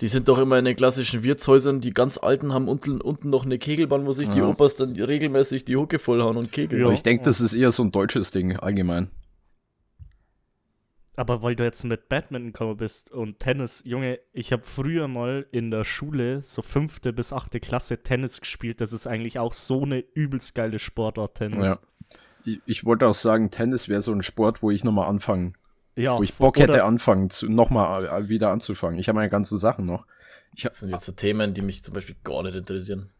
Die sind doch immer in den klassischen Wirtshäusern, die ganz alten haben unten, unten noch eine Kegelbahn, wo sich die Ja. Opas dann regelmäßig die Hucke vollhauen und kegeln. Ja. Aber ich denke, das ist eher so ein deutsches Ding, allgemein. Aber weil du jetzt mit Badminton gekommen bist und Tennis, Junge, ich habe früher mal in der Schule so fünfte bis achte Klasse Tennis gespielt. Das ist eigentlich auch so eine übelst geile Sportart, Tennis. Ja. Ich, ich wollte auch sagen, Tennis wäre so ein Sport, wo ich nochmal anfangen, ja wo ich Bock hätte, anfangen, zu, nochmal äh, wieder anzufangen. Ich habe meine ganzen Sachen noch. Ich Das sind jetzt so Themen, die mich zum Beispiel gar nicht interessieren.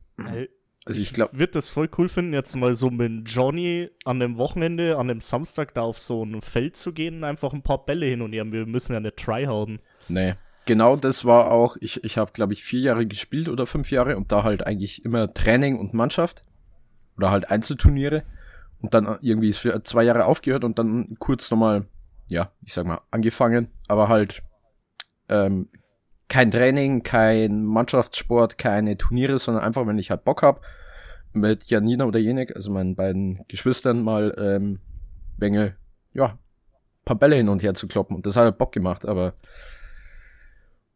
Also ich glaube, würde das voll cool finden, jetzt mal so mit Johnny an dem Wochenende, an dem Samstag da auf so ein Feld zu gehen und einfach ein paar Bälle hin und her. Wir müssen ja eine Try hauen. nee. Genau das war auch, ich, ich habe, glaube ich, vier Jahre gespielt oder fünf Jahre und da halt eigentlich immer Training und Mannschaft oder halt Einzelturniere und dann irgendwie für zwei Jahre aufgehört und dann kurz nochmal, ja, ich sag mal, angefangen, aber halt ähm, kein Training, kein Mannschaftssport, keine Turniere, sondern einfach, wenn ich halt Bock hab, mit Janina oder Jenek, also meinen beiden Geschwistern, mal ähm, Bengel, ja, paar Bälle hin und her zu kloppen. Und das hat halt Bock gemacht, aber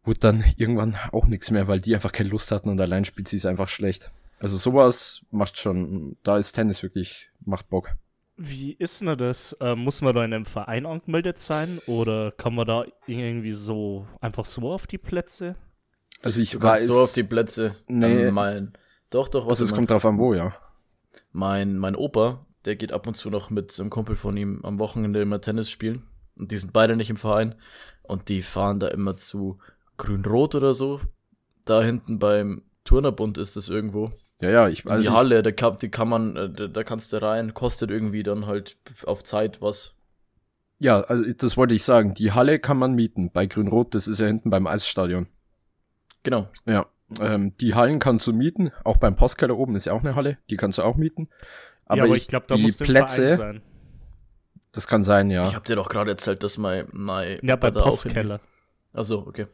wurde dann irgendwann auch nichts mehr, weil die einfach keine Lust hatten und allein spielt sie es einfach schlecht. Also sowas macht schon, da ist Tennis wirklich, macht Bock. Wie ist denn das? Äh, muss man da in einem Verein angemeldet sein oder kann man da irgendwie so einfach so auf die Plätze? Also ich Du weiß, so auf die Plätze Nee. ähm, malen. Doch, doch, was also es kommt drauf an, wo, ja. Mein, mein Opa, der geht ab und zu noch mit einem Kumpel von ihm am Wochenende immer Tennis spielen. Und die sind beide nicht im Verein. Und die fahren da immer zu Grün-Rot oder so. Da hinten beim Turnerbund ist das irgendwo. Ja, ja, ich, In also die Halle, da kann, die kann man, äh, da, da kannst du rein, kostet irgendwie dann halt auf Zeit was. ja, also das wollte ich sagen. Die Halle kann man mieten bei Grün-Rot, das ist ja hinten beim Eisstadion. Genau. Ja, ähm, die Hallen kannst du mieten, auch beim Postkeller oben ist ja auch eine Halle, die kannst du auch mieten. Aber, ja, aber ich, ich glaube, da die Plätze, das kann sein, ja. Ich hab dir doch gerade erzählt, dass mein, mein Ja, hin- Postkeller. Achso, okay.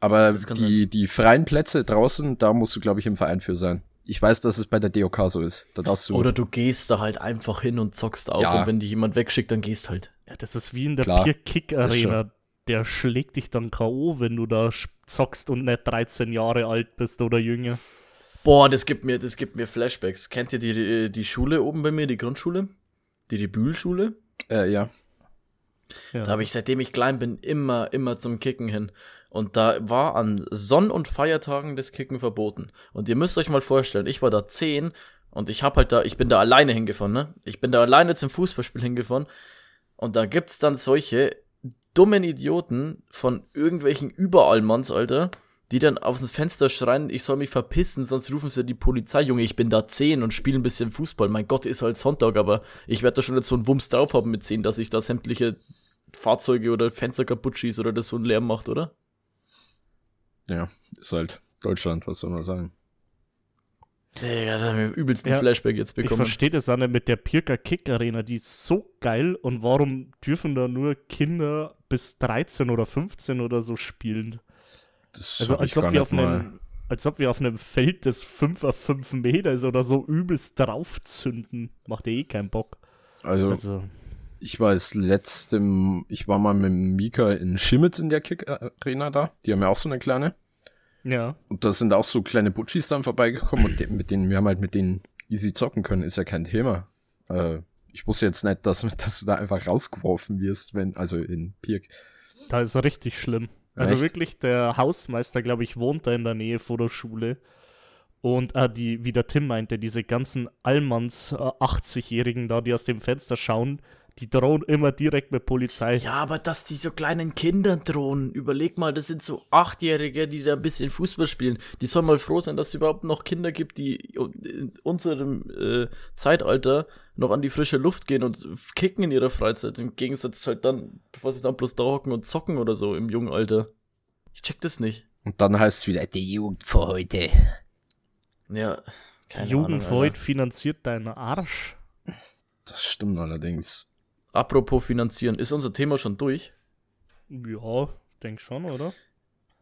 Aber die, die freien Plätze draußen, da musst du, glaube ich, im Verein für sein. Ich weiß, dass es bei der DOK so ist. Da darfst du. Oder du gehst da halt einfach hin und zockst auf Ja. und wenn dich jemand wegschickt, dann gehst halt. Ja, das ist wie in der Klar, Peer Kick Arena. Der schlägt dich dann K.O., wenn du da zockst und nicht 13 Jahre alt bist oder jünger. Boah, das gibt mir, das gibt mir Flashbacks. Kennt ihr die, die Schule oben bei mir, die Grundschule? Die Rebühl-Schule? äh, ja. Ja. Da habe ich, seitdem ich klein bin, immer, immer zum Kicken hin. Und da war an Sonn- und Feiertagen das Kicken verboten. Und ihr müsst euch mal vorstellen, ich war da 10 und ich hab halt da, ich bin da alleine hingefahren, ne? Ich bin da alleine zum Fußballspiel hingefahren. Und da gibt's dann solche dummen Idioten von irgendwelchen Überallmanns, Alter, die dann aufs Fenster schreien, ich soll mich verpissen, sonst rufen sie die Polizei. Junge, ich bin da 10 und spiele ein bisschen Fußball. Mein Gott, ist halt Sonntag, aber ich werde da schon jetzt so einen Wumms drauf haben mit 10, dass ich da sämtliche Fahrzeuge oder Fenster kaputt schieße oder das so einen Lärm macht, oder? Ja, ist halt Deutschland, was soll man sagen. Digga, da haben wir übelst einen Ja, Flashback jetzt Ich bekommen. verstehe das auch nicht mit der Pirker Kick Arena, die ist so geil und warum dürfen da nur Kinder bis 13 oder 15 oder so spielen? Das Also als ich ob, gar wir auf einem, als ob wir auf einem Feld, das 5 auf 5 Meter ist oder so übelst draufzünden. Macht ja eh keinen Bock. Also, Also, ich war das letzte, ich war mal mit Mika in Schimmitz in der Kick-Arena da. Die haben ja auch so eine kleine. ja. Und da sind auch so kleine Butchis dann vorbeigekommen und de- mit denen, wir haben halt mit denen easy zocken können, ist ja kein Thema. Äh, ich wusste jetzt nicht, dass, dass du da einfach rausgeworfen wirst, wenn, also in Pirk. Da ist richtig schlimm. Also Echt? wirklich, der Hausmeister, glaube ich, wohnt da in der Nähe vor der Schule. Und ah, die, wie der Tim meinte, diese ganzen Allmanns äh, 80-Jährigen da, die aus dem Fenster schauen, die drohen immer direkt mit Polizei. Ja, aber dass die so kleinen Kindern drohen, überleg mal, das sind so Achtjährige, die da ein bisschen Fußball spielen. Die sollen mal froh sein, dass es überhaupt noch Kinder gibt, die in unserem äh, Zeitalter noch an die frische Luft gehen und kicken in ihrer Freizeit. Im Gegensatz halt dann, bevor sie dann bloß da hocken und zocken oder so im jungen Alter. Ich check das nicht. Und dann heißt es wieder, die Jugend vor heute. Ja, Die keine Jugend Ahnung, für Alter. heute finanziert deinen Arsch. Das stimmt allerdings. Apropos finanzieren, ist unser Thema schon durch? Ja, denk schon, oder?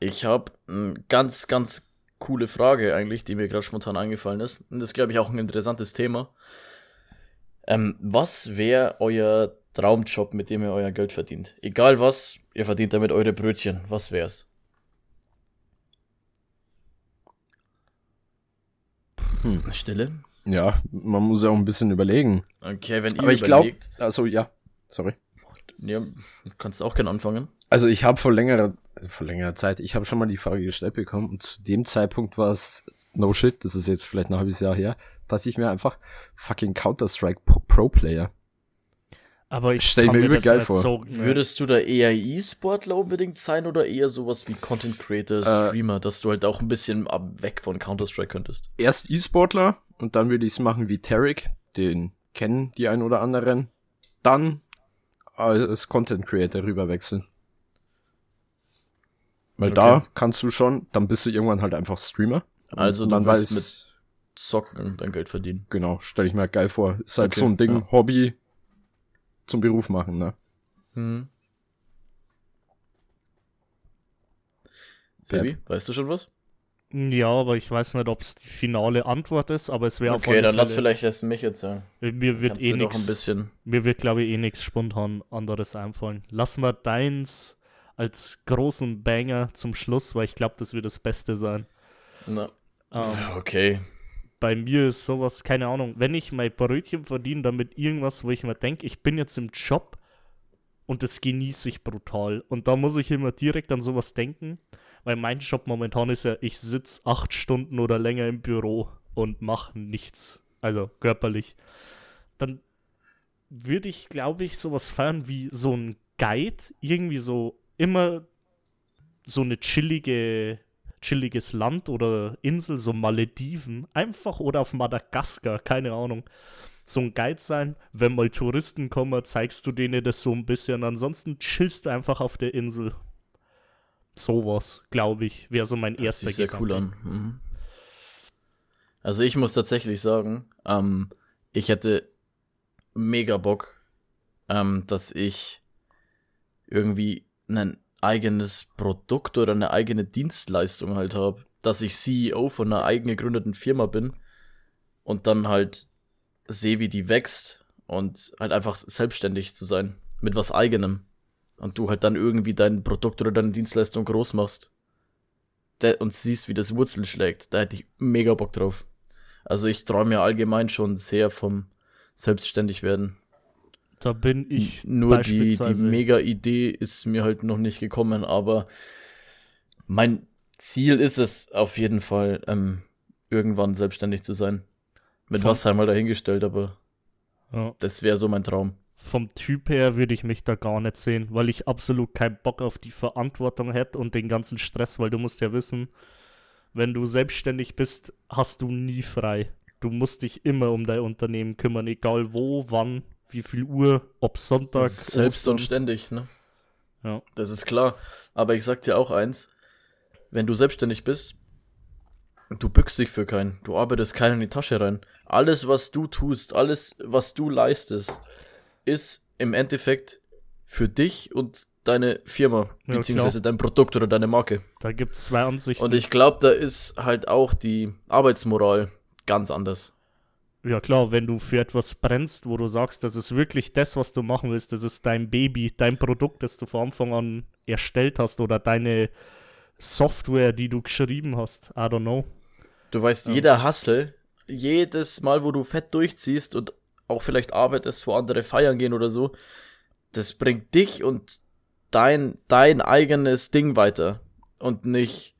Ich habe eine ganz, ganz coole Frage eigentlich, die mir gerade spontan eingefallen ist. Und das ist, glaube ich, auch ein interessantes Thema. Ähm, was wäre euer Traumjob, mit dem ihr euer Geld verdient? Egal was, ihr verdient damit eure Brötchen. Was wär's? Hm. Stille? Ja, man muss ja auch ein bisschen überlegen. Okay, wenn ihr Aber ich glaube, überlegt, also ja, sorry. ja, du kannst auch gerne anfangen. Also ich habe vor längerer, also vor längerer Zeit, ich habe schon mal die Frage gestellt bekommen und zu dem Zeitpunkt war es no shit, das ist jetzt vielleicht ein halbes Jahr her, dachte ich mir einfach fucking Counter-Strike Pro- Pro-Player. Aber ich Stell kann mir übel geil vor. So, Würdest du da eher E-Sportler unbedingt sein oder eher sowas wie Content Creator, Äh, Streamer, dass du halt auch ein bisschen ab weg von Counter-Strike könntest? Erst E-Sportler und dann würde ich es machen wie Tarek, den kennen die ein oder anderen. Dann als Content Creator rüberwechseln. Weil Okay. da kannst du schon, dann bist du irgendwann halt einfach Streamer. Also Und du man wirst weiß, mit Zocken dein Geld verdienen. genau, stelle ich mir halt geil vor. Ist halt Okay, so ein Ding, ja. Hobby zum Beruf machen, ne? Hm. Baby, weißt du schon was? Ja, aber ich weiß nicht, ob es die finale Antwort ist, aber es wäre Okay, dann lass Fälle- vielleicht erst mich jetzt sagen. Mir wird Kannst eh nichts. Mir wird, glaube ich, eh nichts spontan anderes einfallen. Lass mal deins als großen Banger zum Schluss, weil ich glaube, das wird das Beste sein. Na, Ähm, okay. bei mir ist sowas, keine Ahnung, wenn ich mein Brötchen verdiene, damit irgendwas, wo ich mir denke, ich bin jetzt im Job und das genieße ich brutal. Und da muss ich immer direkt an sowas denken, weil mein Job momentan ist ja, ich sitze acht Stunden oder länger im Büro und mache nichts. Also körperlich. Dann würde ich, glaube ich, sowas feiern wie so ein Guide, irgendwie so immer so eine chillige, chilliges Land oder Insel, so Malediven, einfach oder auf Madagaskar, keine Ahnung. So ein Guide sein, wenn mal Touristen kommen, zeigst du denen das so ein bisschen. Ansonsten chillst du einfach auf der Insel. Sowas, glaube ich, wäre so mein erster Sieht sehr Gedanke. cool an. Mhm. Also ich muss tatsächlich sagen, ähm, ich hätte mega Bock, ähm, dass ich irgendwie ein eigenes Produkt oder eine eigene Dienstleistung halt habe, dass ich CEO von einer eigen gegründeten Firma bin und dann halt sehe, wie die wächst und halt einfach selbstständig zu sein mit was eigenem und du halt dann irgendwie dein Produkt oder deine Dienstleistung groß machst und siehst, wie das Wurzeln schlägt, da hätte ich mega Bock drauf. Also ich träume ja allgemein schon sehr vom selbstständig werden. Da bin ich Nur die, die beispielsweise- mega Idee ist mir halt noch nicht gekommen, aber mein Ziel ist es auf jeden Fall, ähm, irgendwann selbstständig zu sein. Mit Von- was sei mal dahingestellt, aber ja. das wäre so mein Traum. Vom Typ her würde ich mich da gar nicht sehen, weil ich absolut keinen Bock auf die Verantwortung hätte und den ganzen Stress, weil du musst ja wissen, wenn du selbstständig bist, hast du nie frei. Du musst dich immer um dein Unternehmen kümmern, egal wo, wann, wie viel Uhr, ob Sonntag. Selbst und ständig, ne? Ja. Das ist klar. Aber ich sag dir auch eins, wenn du selbstständig bist, du bückst dich für keinen, du arbeitest keinen in die Tasche rein. Alles, was du tust, alles, was du leistest, ist im Endeffekt für dich und deine Firma, Ja, beziehungsweise klar. dein Produkt oder deine Marke. Da gibt es zwei Ansichten. Und ich glaube, da ist halt auch die Arbeitsmoral ganz anders. Ja klar, wenn du für etwas brennst, wo du sagst, das ist wirklich das, was du machen willst, das ist dein Baby, dein Produkt, das du von Anfang an erstellt hast oder deine Software, die du geschrieben hast, I don't know. Du weißt, Ja. jeder Hustle, jedes Mal, wo du fett durchziehst und auch vielleicht arbeitest, wo andere feiern gehen oder so, das bringt dich und dein, dein eigenes Ding weiter. Und nicht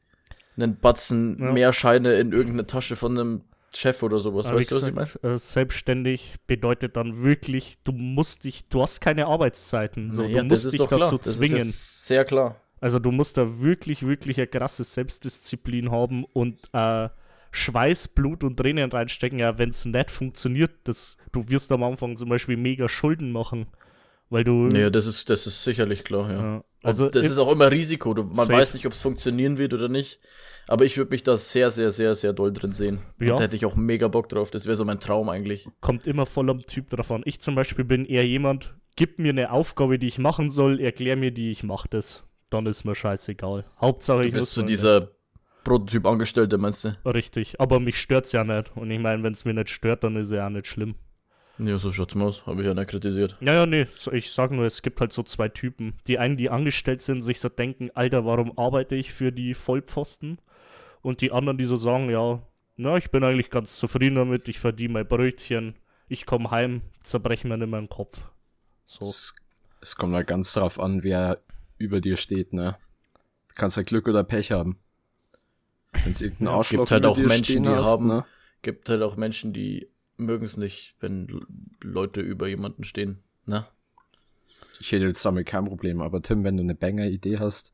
einen Batzen Ja. mehr Scheine in irgendeine Tasche von einem Chef oder sowas. Aber weißt du, was ich meine? äh, selbstständig bedeutet dann wirklich, du musst dich, du hast keine Arbeitszeiten. So, Naja, du musst dich klar. dazu ist zwingen. sehr klar. Also du musst da wirklich, wirklich eine krasse Selbstdisziplin haben und äh, Schweiß, Blut und Tränen reinstecken. Ja, wenn es nicht funktioniert, das, du wirst am Anfang zum Beispiel mega Schulden machen, weil du. Naja, das ist, das ist sicherlich klar, ja. ja, Also das ist auch immer Risiko. Du, man Safe. weiß nicht, ob es funktionieren wird oder nicht. Aber ich würde mich da sehr, sehr, sehr, sehr doll drin sehen. Ja. Und da hätte ich auch mega Bock drauf. Das wäre so mein Traum eigentlich. kommt immer voll am Typ drauf an. Ich zum Beispiel bin eher jemand, gib mir eine Aufgabe, die ich machen soll, erklär mir die, ich mach das. Dann ist mir scheißegal. Hauptsache Du ich bist muss so meine- dieser Prototyp-Angestellte, meinst du? Richtig, aber mich stört's ja nicht. Und ich meine, wenn es mir nicht stört, dann ist ja auch nicht schlimm. Ja, so schaut's mal aus. Habe ich ja nicht kritisiert. Ja, ja, nee, ich sag nur, es gibt halt so zwei Typen. Die einen, die angestellt sind, sich so denken, Alter, warum arbeite ich für die Vollpfosten? Und die anderen, die so sagen, ja, na, ich bin eigentlich ganz zufrieden damit, ich verdiene mein Brötchen, ich komme heim, zerbreche mir nicht mehr den Kopf. So. Es, es kommt halt ganz drauf an, wer über dir steht, ne? Du kannst halt Glück oder Pech haben. Wenn es irgendein Arschloch gibt halt auch Menschen, die hast, haben- ne? Gibt halt auch Menschen, die mögen es nicht, wenn Leute über jemanden stehen. Ne? Ich hätte jetzt damit kein Problem, aber Tim, wenn du eine Banger-Idee hast,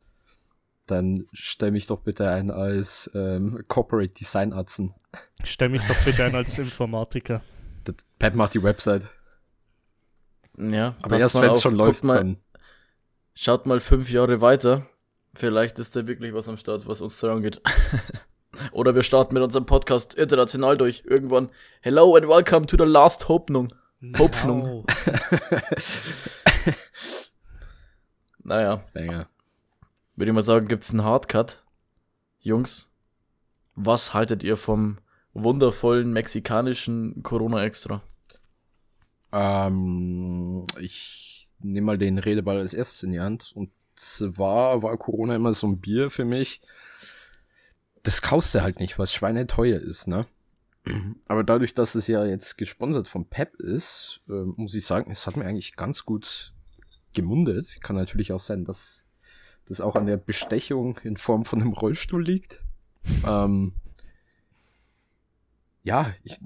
dann stell mich doch bitte ein als ähm, Corporate Design Atzen. Stell mich doch bitte ein als Informatiker. Das- Pep macht die Website. Ja, Aber erst mal wenn es schon läuft, mal, dann. Schaut mal fünf Jahre weiter. Vielleicht ist da wirklich was am Start, was uns daran geht. Oder wir starten mit unserem Podcast international durch. Irgendwann. Hello and welcome to the last Hoffnung. Hoffnung. Genau. Naja, Banger. würde ich mal sagen, gibt's einen Hardcut. Jungs, was haltet ihr vom wundervollen mexikanischen Corona Extra? Ähm, ich nehme mal den Redeball als erstes in die Hand. Und zwar war Corona immer so ein Bier für mich. Das kaufst du halt nicht, was schweineteuer ist, ne? Aber dadurch, dass es ja jetzt gesponsert vom Pep ist, äh, muss ich sagen, es hat mir eigentlich ganz gut gemundet. Kann natürlich auch sein, dass das auch an der Bestechung in Form von einem Rollstuhl liegt. ähm, ja, ich,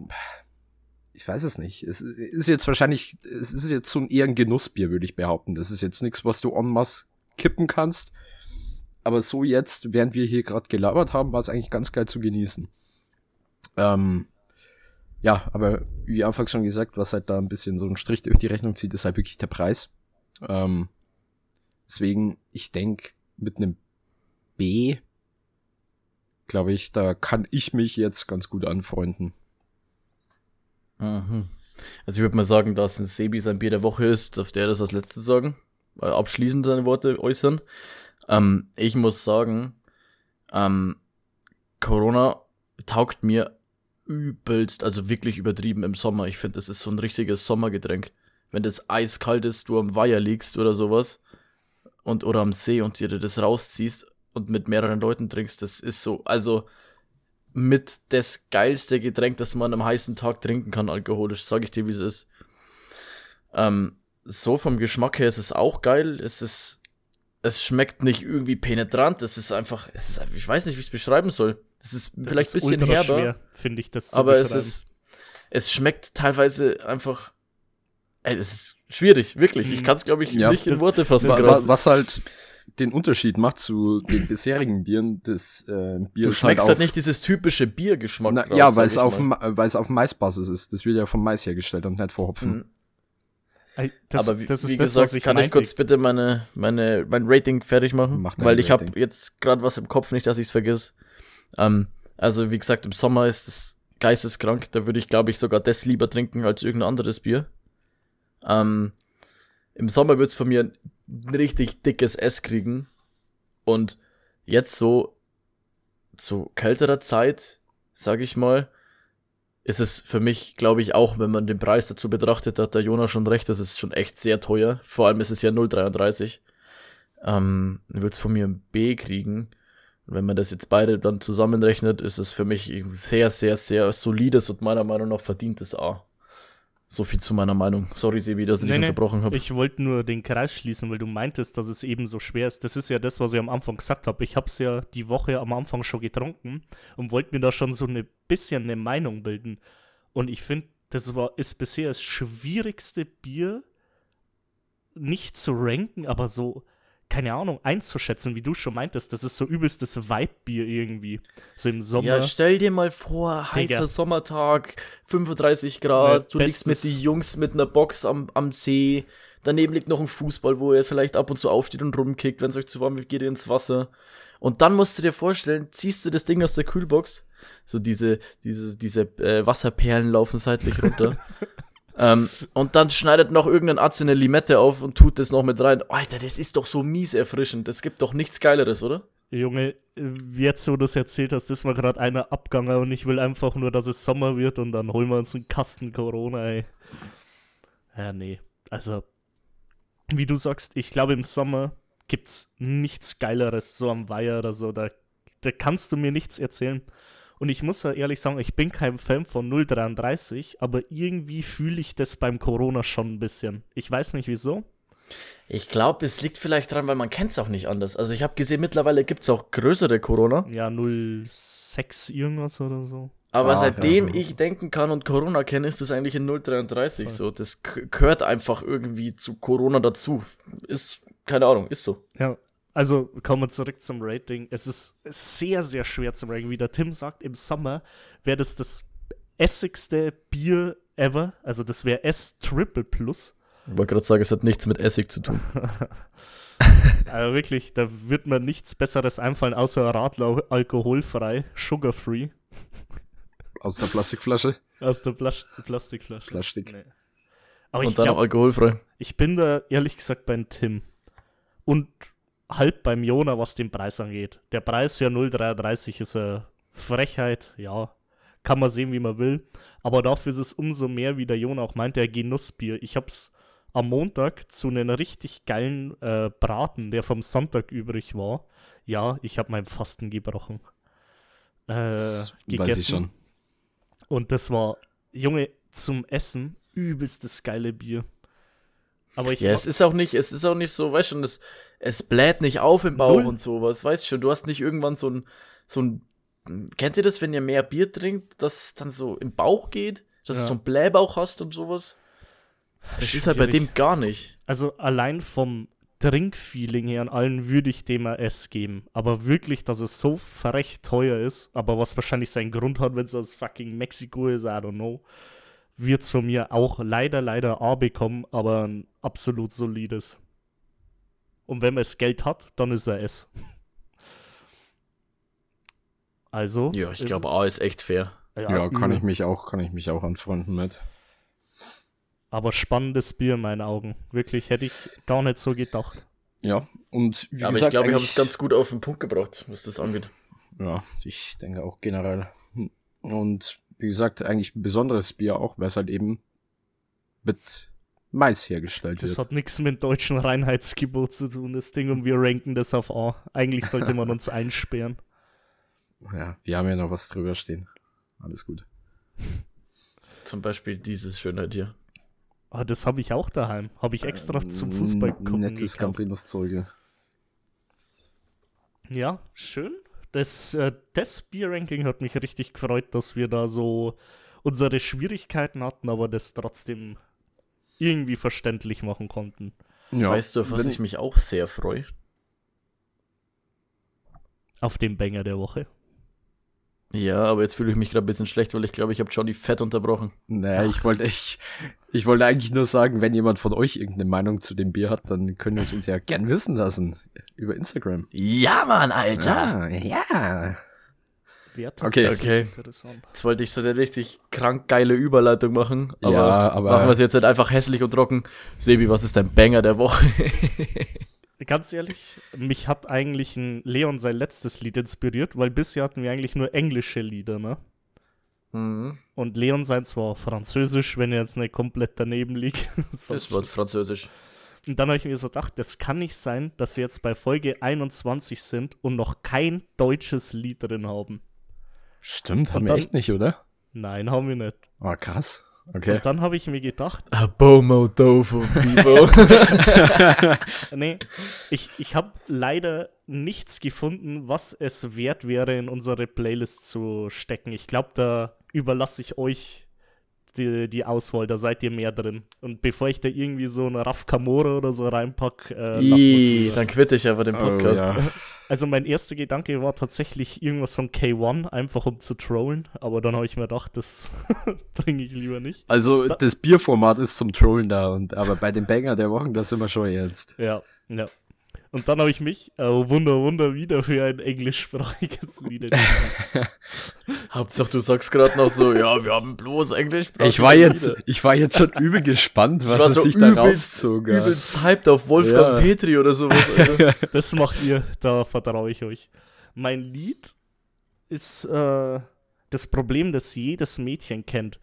ich weiß es nicht. Es ist jetzt wahrscheinlich, es ist jetzt so ein eher ein Genussbier, würde ich behaupten. Das ist jetzt nichts, was du en masse kippen kannst. Aber so jetzt, während wir hier gerade gelabert haben, war es eigentlich ganz geil zu genießen. Ähm, ja, aber wie anfangs schon gesagt, was halt da ein bisschen so ein Strich durch die Rechnung zieht, ist halt wirklich der Preis. Ähm, deswegen, ich denke, mit einem B, glaube ich, da kann ich mich jetzt ganz gut anfreunden. Mhm. Also ich würde mal sagen, dass ein Sebi sein Bier der Woche ist, darf der das als letztes sagen. Äh, Abschließend seine Worte äußern. Ähm, ich muss sagen, ähm, Corona taugt mir übelst, also wirklich übertrieben im Sommer. Ich finde, das ist so ein richtiges Sommergetränk. Wenn das eiskalt ist, du am Weiher liegst oder sowas und oder am See und dir das rausziehst und mit mehreren Leuten trinkst, das ist so, also mit das geilste Getränk, das man am heißen Tag trinken kann, alkoholisch, sage ich dir, wie es ist. Ähm, so vom Geschmack her ist es auch geil. Es ist, es schmeckt nicht irgendwie penetrant. Es ist einfach, es ist, ich weiß nicht, wie ich es beschreiben soll. Es ist Das vielleicht ein bisschen herber, schwer, finde ich das zu aber es ist, es schmeckt teilweise einfach Ey, das ist schwierig, wirklich. Ich kann es, glaube ich, Ja, nicht in Worte fassen. Wa- gerade. wa- Was halt den Unterschied macht zu den bisherigen Bieren, das äh, Bier du ist schmeckst halt, halt nicht dieses typische Biergeschmack. na, raus, ja, weil es auf, weil es auf Maisbasis ist. Das wird ja vom Mais hergestellt und nicht vor Hopfen. Das, Aber wie, das ist wie das, gesagt, was ich kann ich kurz bitte meine, meine, mein Rating fertig machen? Mach weil ich habe jetzt gerade was im Kopf, nicht, dass ich es vergiss. Ähm, also, wie gesagt, im Sommer ist es geisteskrank. Da würde ich, glaube ich, sogar das lieber trinken als irgendein anderes Bier. Ähm, Im Sommer wird's von mir ein richtig dickes S kriegen. Und jetzt so zu kälterer Zeit, sage ich mal, ist es für mich, glaube ich, auch, wenn man den Preis dazu betrachtet, hat der Jonas schon recht, das ist schon echt sehr teuer. Vor allem ist es ja 0,33. Ähm, es von mir ein B kriegen. Und wenn man das jetzt beide dann zusammenrechnet, ist es für mich ein sehr, sehr, sehr solides und meiner Meinung nach verdientes A. So viel zu meiner Meinung. Sorry, Sebi, dass ich Nee, dich nee, unterbrochen habe. Ich wollte nur den Kreis schließen, weil du meintest, dass es eben so schwer ist. Das ist ja das, was ich am Anfang gesagt habe. Ich habe es ja die Woche am Anfang schon getrunken und wollte mir da schon so ein bisschen eine Meinung bilden. Und ich finde, das war, ist bisher das schwierigste Bier, nicht zu ranken, aber so, keine Ahnung, einzuschätzen, wie du schon meintest. Das ist so übelstes Vibe-Bier irgendwie. So im Sommer. Ja, stell dir mal vor, Digga. heißer Sommertag, 35 Grad, Ja, du liegst mit den Jungs mit einer Box am, am See, daneben liegt noch ein Fußball, wo ihr vielleicht ab und zu aufsteht und rumkickt, wenn es euch zu warm wird, geht ihr ins Wasser. Und dann musst du dir vorstellen, ziehst du das Ding aus der Kühlbox, so diese, diese, diese äh, Wasserperlen laufen seitlich runter. ähm, und dann schneidet noch irgendein Arzt eine Limette auf und tut das noch mit rein. Alter, das ist doch so mies erfrischend. Das gibt doch nichts Geileres, oder? Junge, äh, jetzt, wo du das erzählt hast, ist mir gerade einer abgegangen und ich will einfach nur, dass es Sommer wird und dann holen wir uns einen Kasten Corona, ey. Ja, nee. Also, wie du sagst, ich glaube, im Sommer gibt's nichts Geileres, so am Weiher oder so. Da, da kannst du mir nichts erzählen. Und ich muss ja ehrlich sagen, ich bin kein Fan von 033, aber irgendwie fühle ich das beim Corona schon ein bisschen. Ich weiß nicht wieso. Ich glaube, es liegt vielleicht dran, weil man kennt es auch nicht anders. Also ich habe gesehen, mittlerweile gibt es auch größere Corona. Ja, 06 irgendwas oder so. Aber Ah, seitdem ja, so. ich denken kann und Corona kenne, ist das eigentlich in 033 Voll. so. Das gehört einfach irgendwie zu Corona dazu. Ist, keine Ahnung, ist so. Ja, also kommen wir zurück zum Rating. Es ist sehr, sehr schwer zu ranken. Wie der Tim sagt, im Sommer wäre das das essigste Bier ever. Also das wäre S Triple Plus. Ich wollte gerade sagen, es hat nichts mit Essig zu tun. Also wirklich, da wird mir nichts Besseres einfallen, außer Radler alkoholfrei, sugar-free Aus der Plastikflasche. aus der Plas Plastikflasche. Plastik. Nee. Aber ich und dann auch glaube, alkoholfrei. ich bin da ehrlich gesagt beim Tim. Und halb beim Jona, was den Preis angeht. Der Preis für 0,33 ist eine Frechheit, ja. Kann man sehen, wie man will. Aber dafür ist es umso mehr, wie der Jona auch meint, der Genussbier. Ich hab's am Montag zu einem richtig geilen äh, Braten, der vom Sonntag übrig war. Ja, ich habe meinen Fasten gebrochen. Äh, Das gegessen. weiß ich schon. Und das war, Junge, zum Essen übelstes geile Bier. Aber ich Ja, es ist auch nicht, es ist auch nicht so, weißt schon, es, es bläht nicht auf im Bauch Null. und sowas, weißt schon, du hast nicht irgendwann so ein, so ein, kennt ihr das, wenn ihr mehr Bier trinkt, dass es dann so im Bauch geht, dass Ja. du so einen Blähbauch hast und sowas? Das ist halt bei dem gar nicht. Also allein vom Trinkfeeling her an allen würde ich dem S geben. Aber wirklich, dass es so verrecht teuer ist, aber was wahrscheinlich seinen Grund hat, wenn es aus fucking Mexiko ist, I don't know, wird es von mir auch leider, leider A bekommen, aber ein absolut solides. Und wenn man das Geld hat, dann ist er S. Also. Ja, ich glaube, es- A ist echt fair. Ja, kann übel. ich mich auch, kann ich mich auch anfreunden mit. Aber spannendes Bier in meinen Augen. Wirklich, hätte ich gar nicht so gedacht. Ja, und wie Aber ich gesagt, glaube, ich habe es ganz gut auf den Punkt gebracht, was das angeht. Ja, ich denke auch generell. Und wie gesagt, eigentlich ein besonderes Bier auch, weil es halt eben mit Mais hergestellt Das wird. hat nichts mit dem deutschen Reinheitsgebot zu tun, das Ding, und wir ranken das auf A. Eigentlich sollte man uns einsperren. Ja, wir haben ja noch was drüber stehen. Alles gut. Zum Beispiel dieses Schönheit hier. Aber Ah, das habe ich auch daheim. Habe ich extra zum Fußball gucken Nettes gekauft. Campinos Zeuge. Ja, schön. Das, äh, das Bier-Ranking hat mich richtig gefreut, dass wir da so unsere Schwierigkeiten hatten, aber das trotzdem irgendwie verständlich machen konnten. Ja, weißt du, auf was wenn- ich mich auch sehr freue? Auf den Banger der Woche. Ja, aber jetzt fühle ich mich gerade ein bisschen schlecht, weil ich glaube, ich habe Johnny fett unterbrochen. Naja, ich wollte ich, ich wollte eigentlich nur sagen, wenn jemand von euch irgendeine Meinung zu dem Bier hat, dann können wir es uns ja gern wissen lassen. Über Instagram. Ja, Mann, Alter! Ah, ja. Wäre Okay, tatsächlich okay. interessant. Jetzt wollte ich so eine richtig krank geile Überleitung machen. Aber, Ja, aber- machen wir es jetzt halt einfach hässlich und trocken. Sebi, was ist dein Banger der Woche? Ganz ehrlich, mich hat eigentlich ein Leon sein letztes Lied inspiriert, weil bisher hatten wir eigentlich nur englische Lieder, ne? mhm. Und Leon sein zwar französisch, wenn er jetzt nicht komplett daneben liegt. Das Wort Französisch. Und dann habe ich mir so gedacht, das kann nicht sein, dass wir jetzt bei Folge 21 sind und noch kein deutsches Lied drin haben. Stimmt, haben wir echt nicht, oder? Nein, haben wir nicht. Oh, krass. Okay. Und dann habe ich mir gedacht, Abomo Tofu Bibo. nee, ich, ich habe leider nichts gefunden, was es wert wäre, in unsere Playlist zu stecken. Ich glaube, da überlasse ich euch die, die Auswahl, da seid ihr mehr drin. Und bevor ich da irgendwie so einen Raff Kamora oder so reinpack, äh, lieber. dann quitte ich aber den Podcast. Oh, ja. Also mein erster Gedanke war tatsächlich irgendwas von K1, einfach um zu trollen, aber dann habe ich mir gedacht, das bringe ich lieber nicht. Also, das Bierformat ist zum Trollen da, und, aber bei dem Banger der Wochen, da sind wir schon jetzt. Ja, ja. Und dann habe ich mich, äh, Wunder, Wunder, wieder für ein englischsprachiges Lied entschieden. Hauptsache, du sagst gerade noch so, ja, wir haben bloß Englisch. Ich war jetzt, ich war jetzt schon übel gespannt, was war es so sich da übelst- rauszog. ja. übelst hyped auf Wolfgang Ja. Petri oder sowas. Alter. Das macht ihr, da vertraue ich euch. Mein Lied ist äh, das Problem, das jedes Mädchen kennt.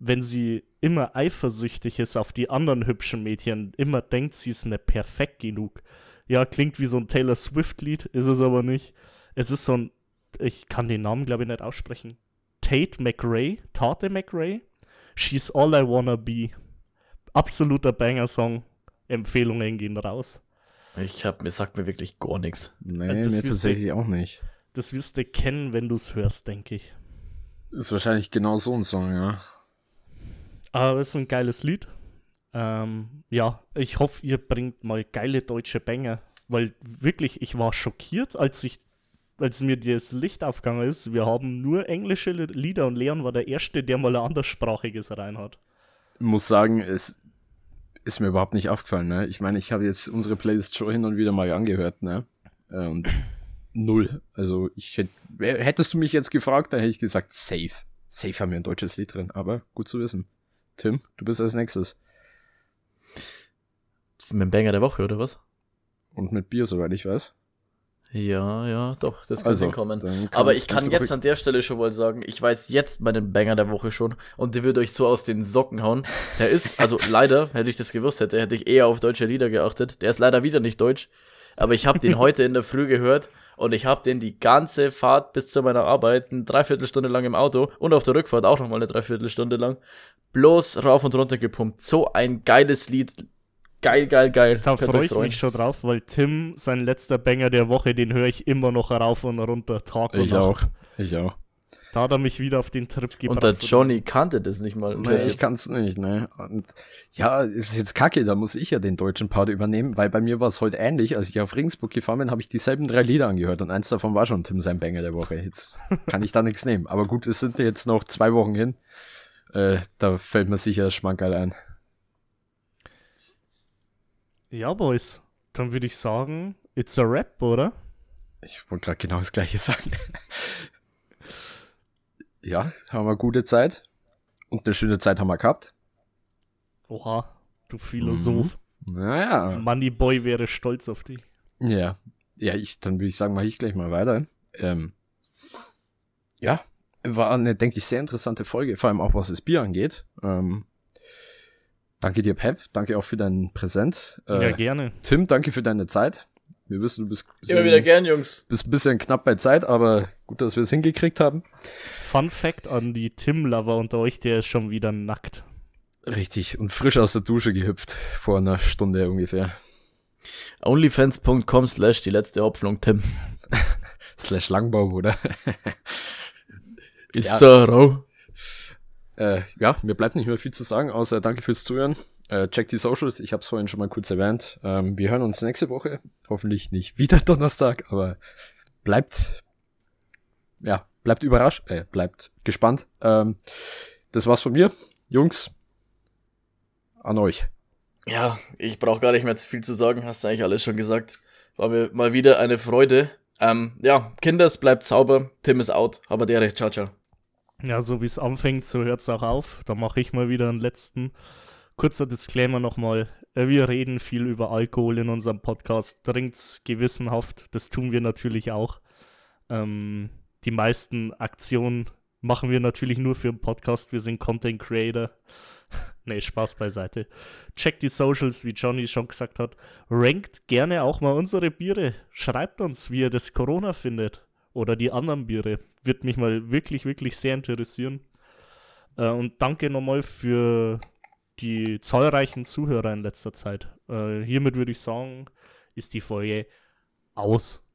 Wenn sie immer eifersüchtig ist auf die anderen hübschen Mädchen, immer denkt, sie ist nicht perfekt genug. Ja, klingt wie so ein Taylor Swift-Lied, ist es aber nicht. Es ist so ein, ich kann den Namen glaube ich nicht aussprechen. Tate McRae, Tate McRae, She's All I Wanna Be. Absoluter Banger-Song. Empfehlungen gehen raus. Ich hab, mir sagt mir wirklich gar nichts. Nee, Das mir tatsächlich auch nicht. Das wirst du kennen, wenn du es hörst, denke ich. Ist wahrscheinlich genau so ein Song, ja. Aber es ist ein geiles Lied. Ähm, ja, ich hoffe, ihr bringt mal geile deutsche Banger. Weil wirklich, ich war schockiert, als ich, als mir das Licht aufgegangen ist. Wir haben nur englische Li- Lieder und Leon war der Erste, der mal ein anderssprachiges rein hat. Muss sagen, es ist mir überhaupt nicht aufgefallen, ne? Ich meine, ich habe jetzt unsere Playlist schon hin und wieder mal angehört, ne? Äh, Und null. Also, ich hätt, hättest du mich jetzt gefragt, dann hätte ich gesagt, safe. Safe haben wir ein deutsches Lied drin, aber gut zu wissen. Tim, du bist als nächstes. Mit dem Banger der Woche, oder was? Und mit Bier, soweit ich weiß. Ja, ja, doch, das kann Also, hinkommen. dann Aber ich kann jetzt an der Stelle schon mal sagen, ich weiß jetzt meinen Banger der Woche schon und der wird euch so aus den Socken hauen. Der ist, also leider, hätte ich das gewusst hätte, hätte ich eher auf deutsche Lieder geachtet. Der ist leider wieder nicht deutsch, aber ich habe den heute in der Früh gehört und ich habe den die ganze Fahrt bis zu meiner Arbeit, eine Dreiviertelstunde lang im Auto und auf der Rückfahrt auch nochmal eine Dreiviertelstunde lang, bloß rauf und runter gepumpt. So ein geiles Lied. Geil, geil, geil. Da freue ich mich schon drauf, weil Tim, sein letzter Banger der Woche, den höre ich immer noch rauf und runter, Tag und Ich Nacht. auch. Ich auch. Da hat er mich wieder auf den Trip gebracht. Und der Johnny kannte das nicht mal. Nee, ich kann's nicht, ne? Und ja, ist jetzt kacke, da muss ich ja den deutschen Part übernehmen, weil bei mir war es heute ähnlich. Als ich auf Ringsburg gefahren bin, habe ich dieselben drei Lieder angehört und eins davon war schon Tim sein Banger der Woche. Jetzt kann ich da nichts nehmen. Aber gut, es sind jetzt noch zwei Wochen hin. Äh, da fällt mir sicher Schmankerl ein. Ja, Boys. Dann würde ich sagen, it's a rap, oder? Ich wollte gerade genau das gleiche sagen. ja, haben wir gute Zeit. Und eine schöne Zeit haben wir gehabt. Oha, du Philosoph. Naja. Moneyboy wäre stolz auf dich. Ja, ja, ich, dann würde ich sagen, mache ich gleich mal weiter. Ähm, ja, war eine, denke ich, sehr interessante Folge, vor allem auch was das Bier angeht. Ähm, danke dir, Pep. Danke auch für dein Präsent. Äh, ja, gerne. Tim, danke für deine Zeit. Wir wissen, du bist, Immer wieder gern, Jungs. bist ein bisschen knapp bei Zeit, aber gut, dass wir es hingekriegt haben. Fun Fact an die Tim-Lover unter euch, der ist schon wieder nackt. Richtig, und frisch aus der Dusche gehüpft, vor einer Stunde ungefähr. Onlyfans.com slash die letzte Hoffnung, Tim. Slash Langbaum, oder? Ist Ja. da rau? Äh, ja, mir bleibt nicht mehr viel zu sagen, außer danke fürs Zuhören. Äh, check die Socials, ich habe es vorhin schon mal kurz erwähnt. Ähm, wir hören uns nächste Woche. Hoffentlich nicht wieder Donnerstag, aber bleibt, ja, bleibt überrascht, äh, bleibt gespannt. Ähm, das war's von mir. Jungs, an euch. Ja, ich brauche gar nicht mehr viel zu sagen, hast du eigentlich alles schon gesagt. War mir mal wieder eine Freude. Ähm, ja, Kinders, bleibt sauber. Tim ist out. Aber der recht. Ciao, ciao. Ja, so wie es anfängt, so hört es auch auf. Da mache ich mal wieder einen letzten. Kurzer Disclaimer nochmal. Äh, wir reden viel über Alkohol in unserem Podcast. Trinkt's gewissenhaft. Das tun wir natürlich auch. Ähm, die meisten Aktionen machen wir natürlich nur für den Podcast. Wir sind Content Creator. nee, Spaß beiseite. Checkt die Socials, wie Johnny schon gesagt hat. Rankt gerne auch mal unsere Biere. Schreibt uns, wie ihr das Corona findet. Oder die anderen Biere. Wird mich mal wirklich, wirklich sehr interessieren. Äh, und danke nochmal für die zahlreichen Zuhörer in letzter Zeit. Äh, hiermit würde ich sagen, ist die Folge aus.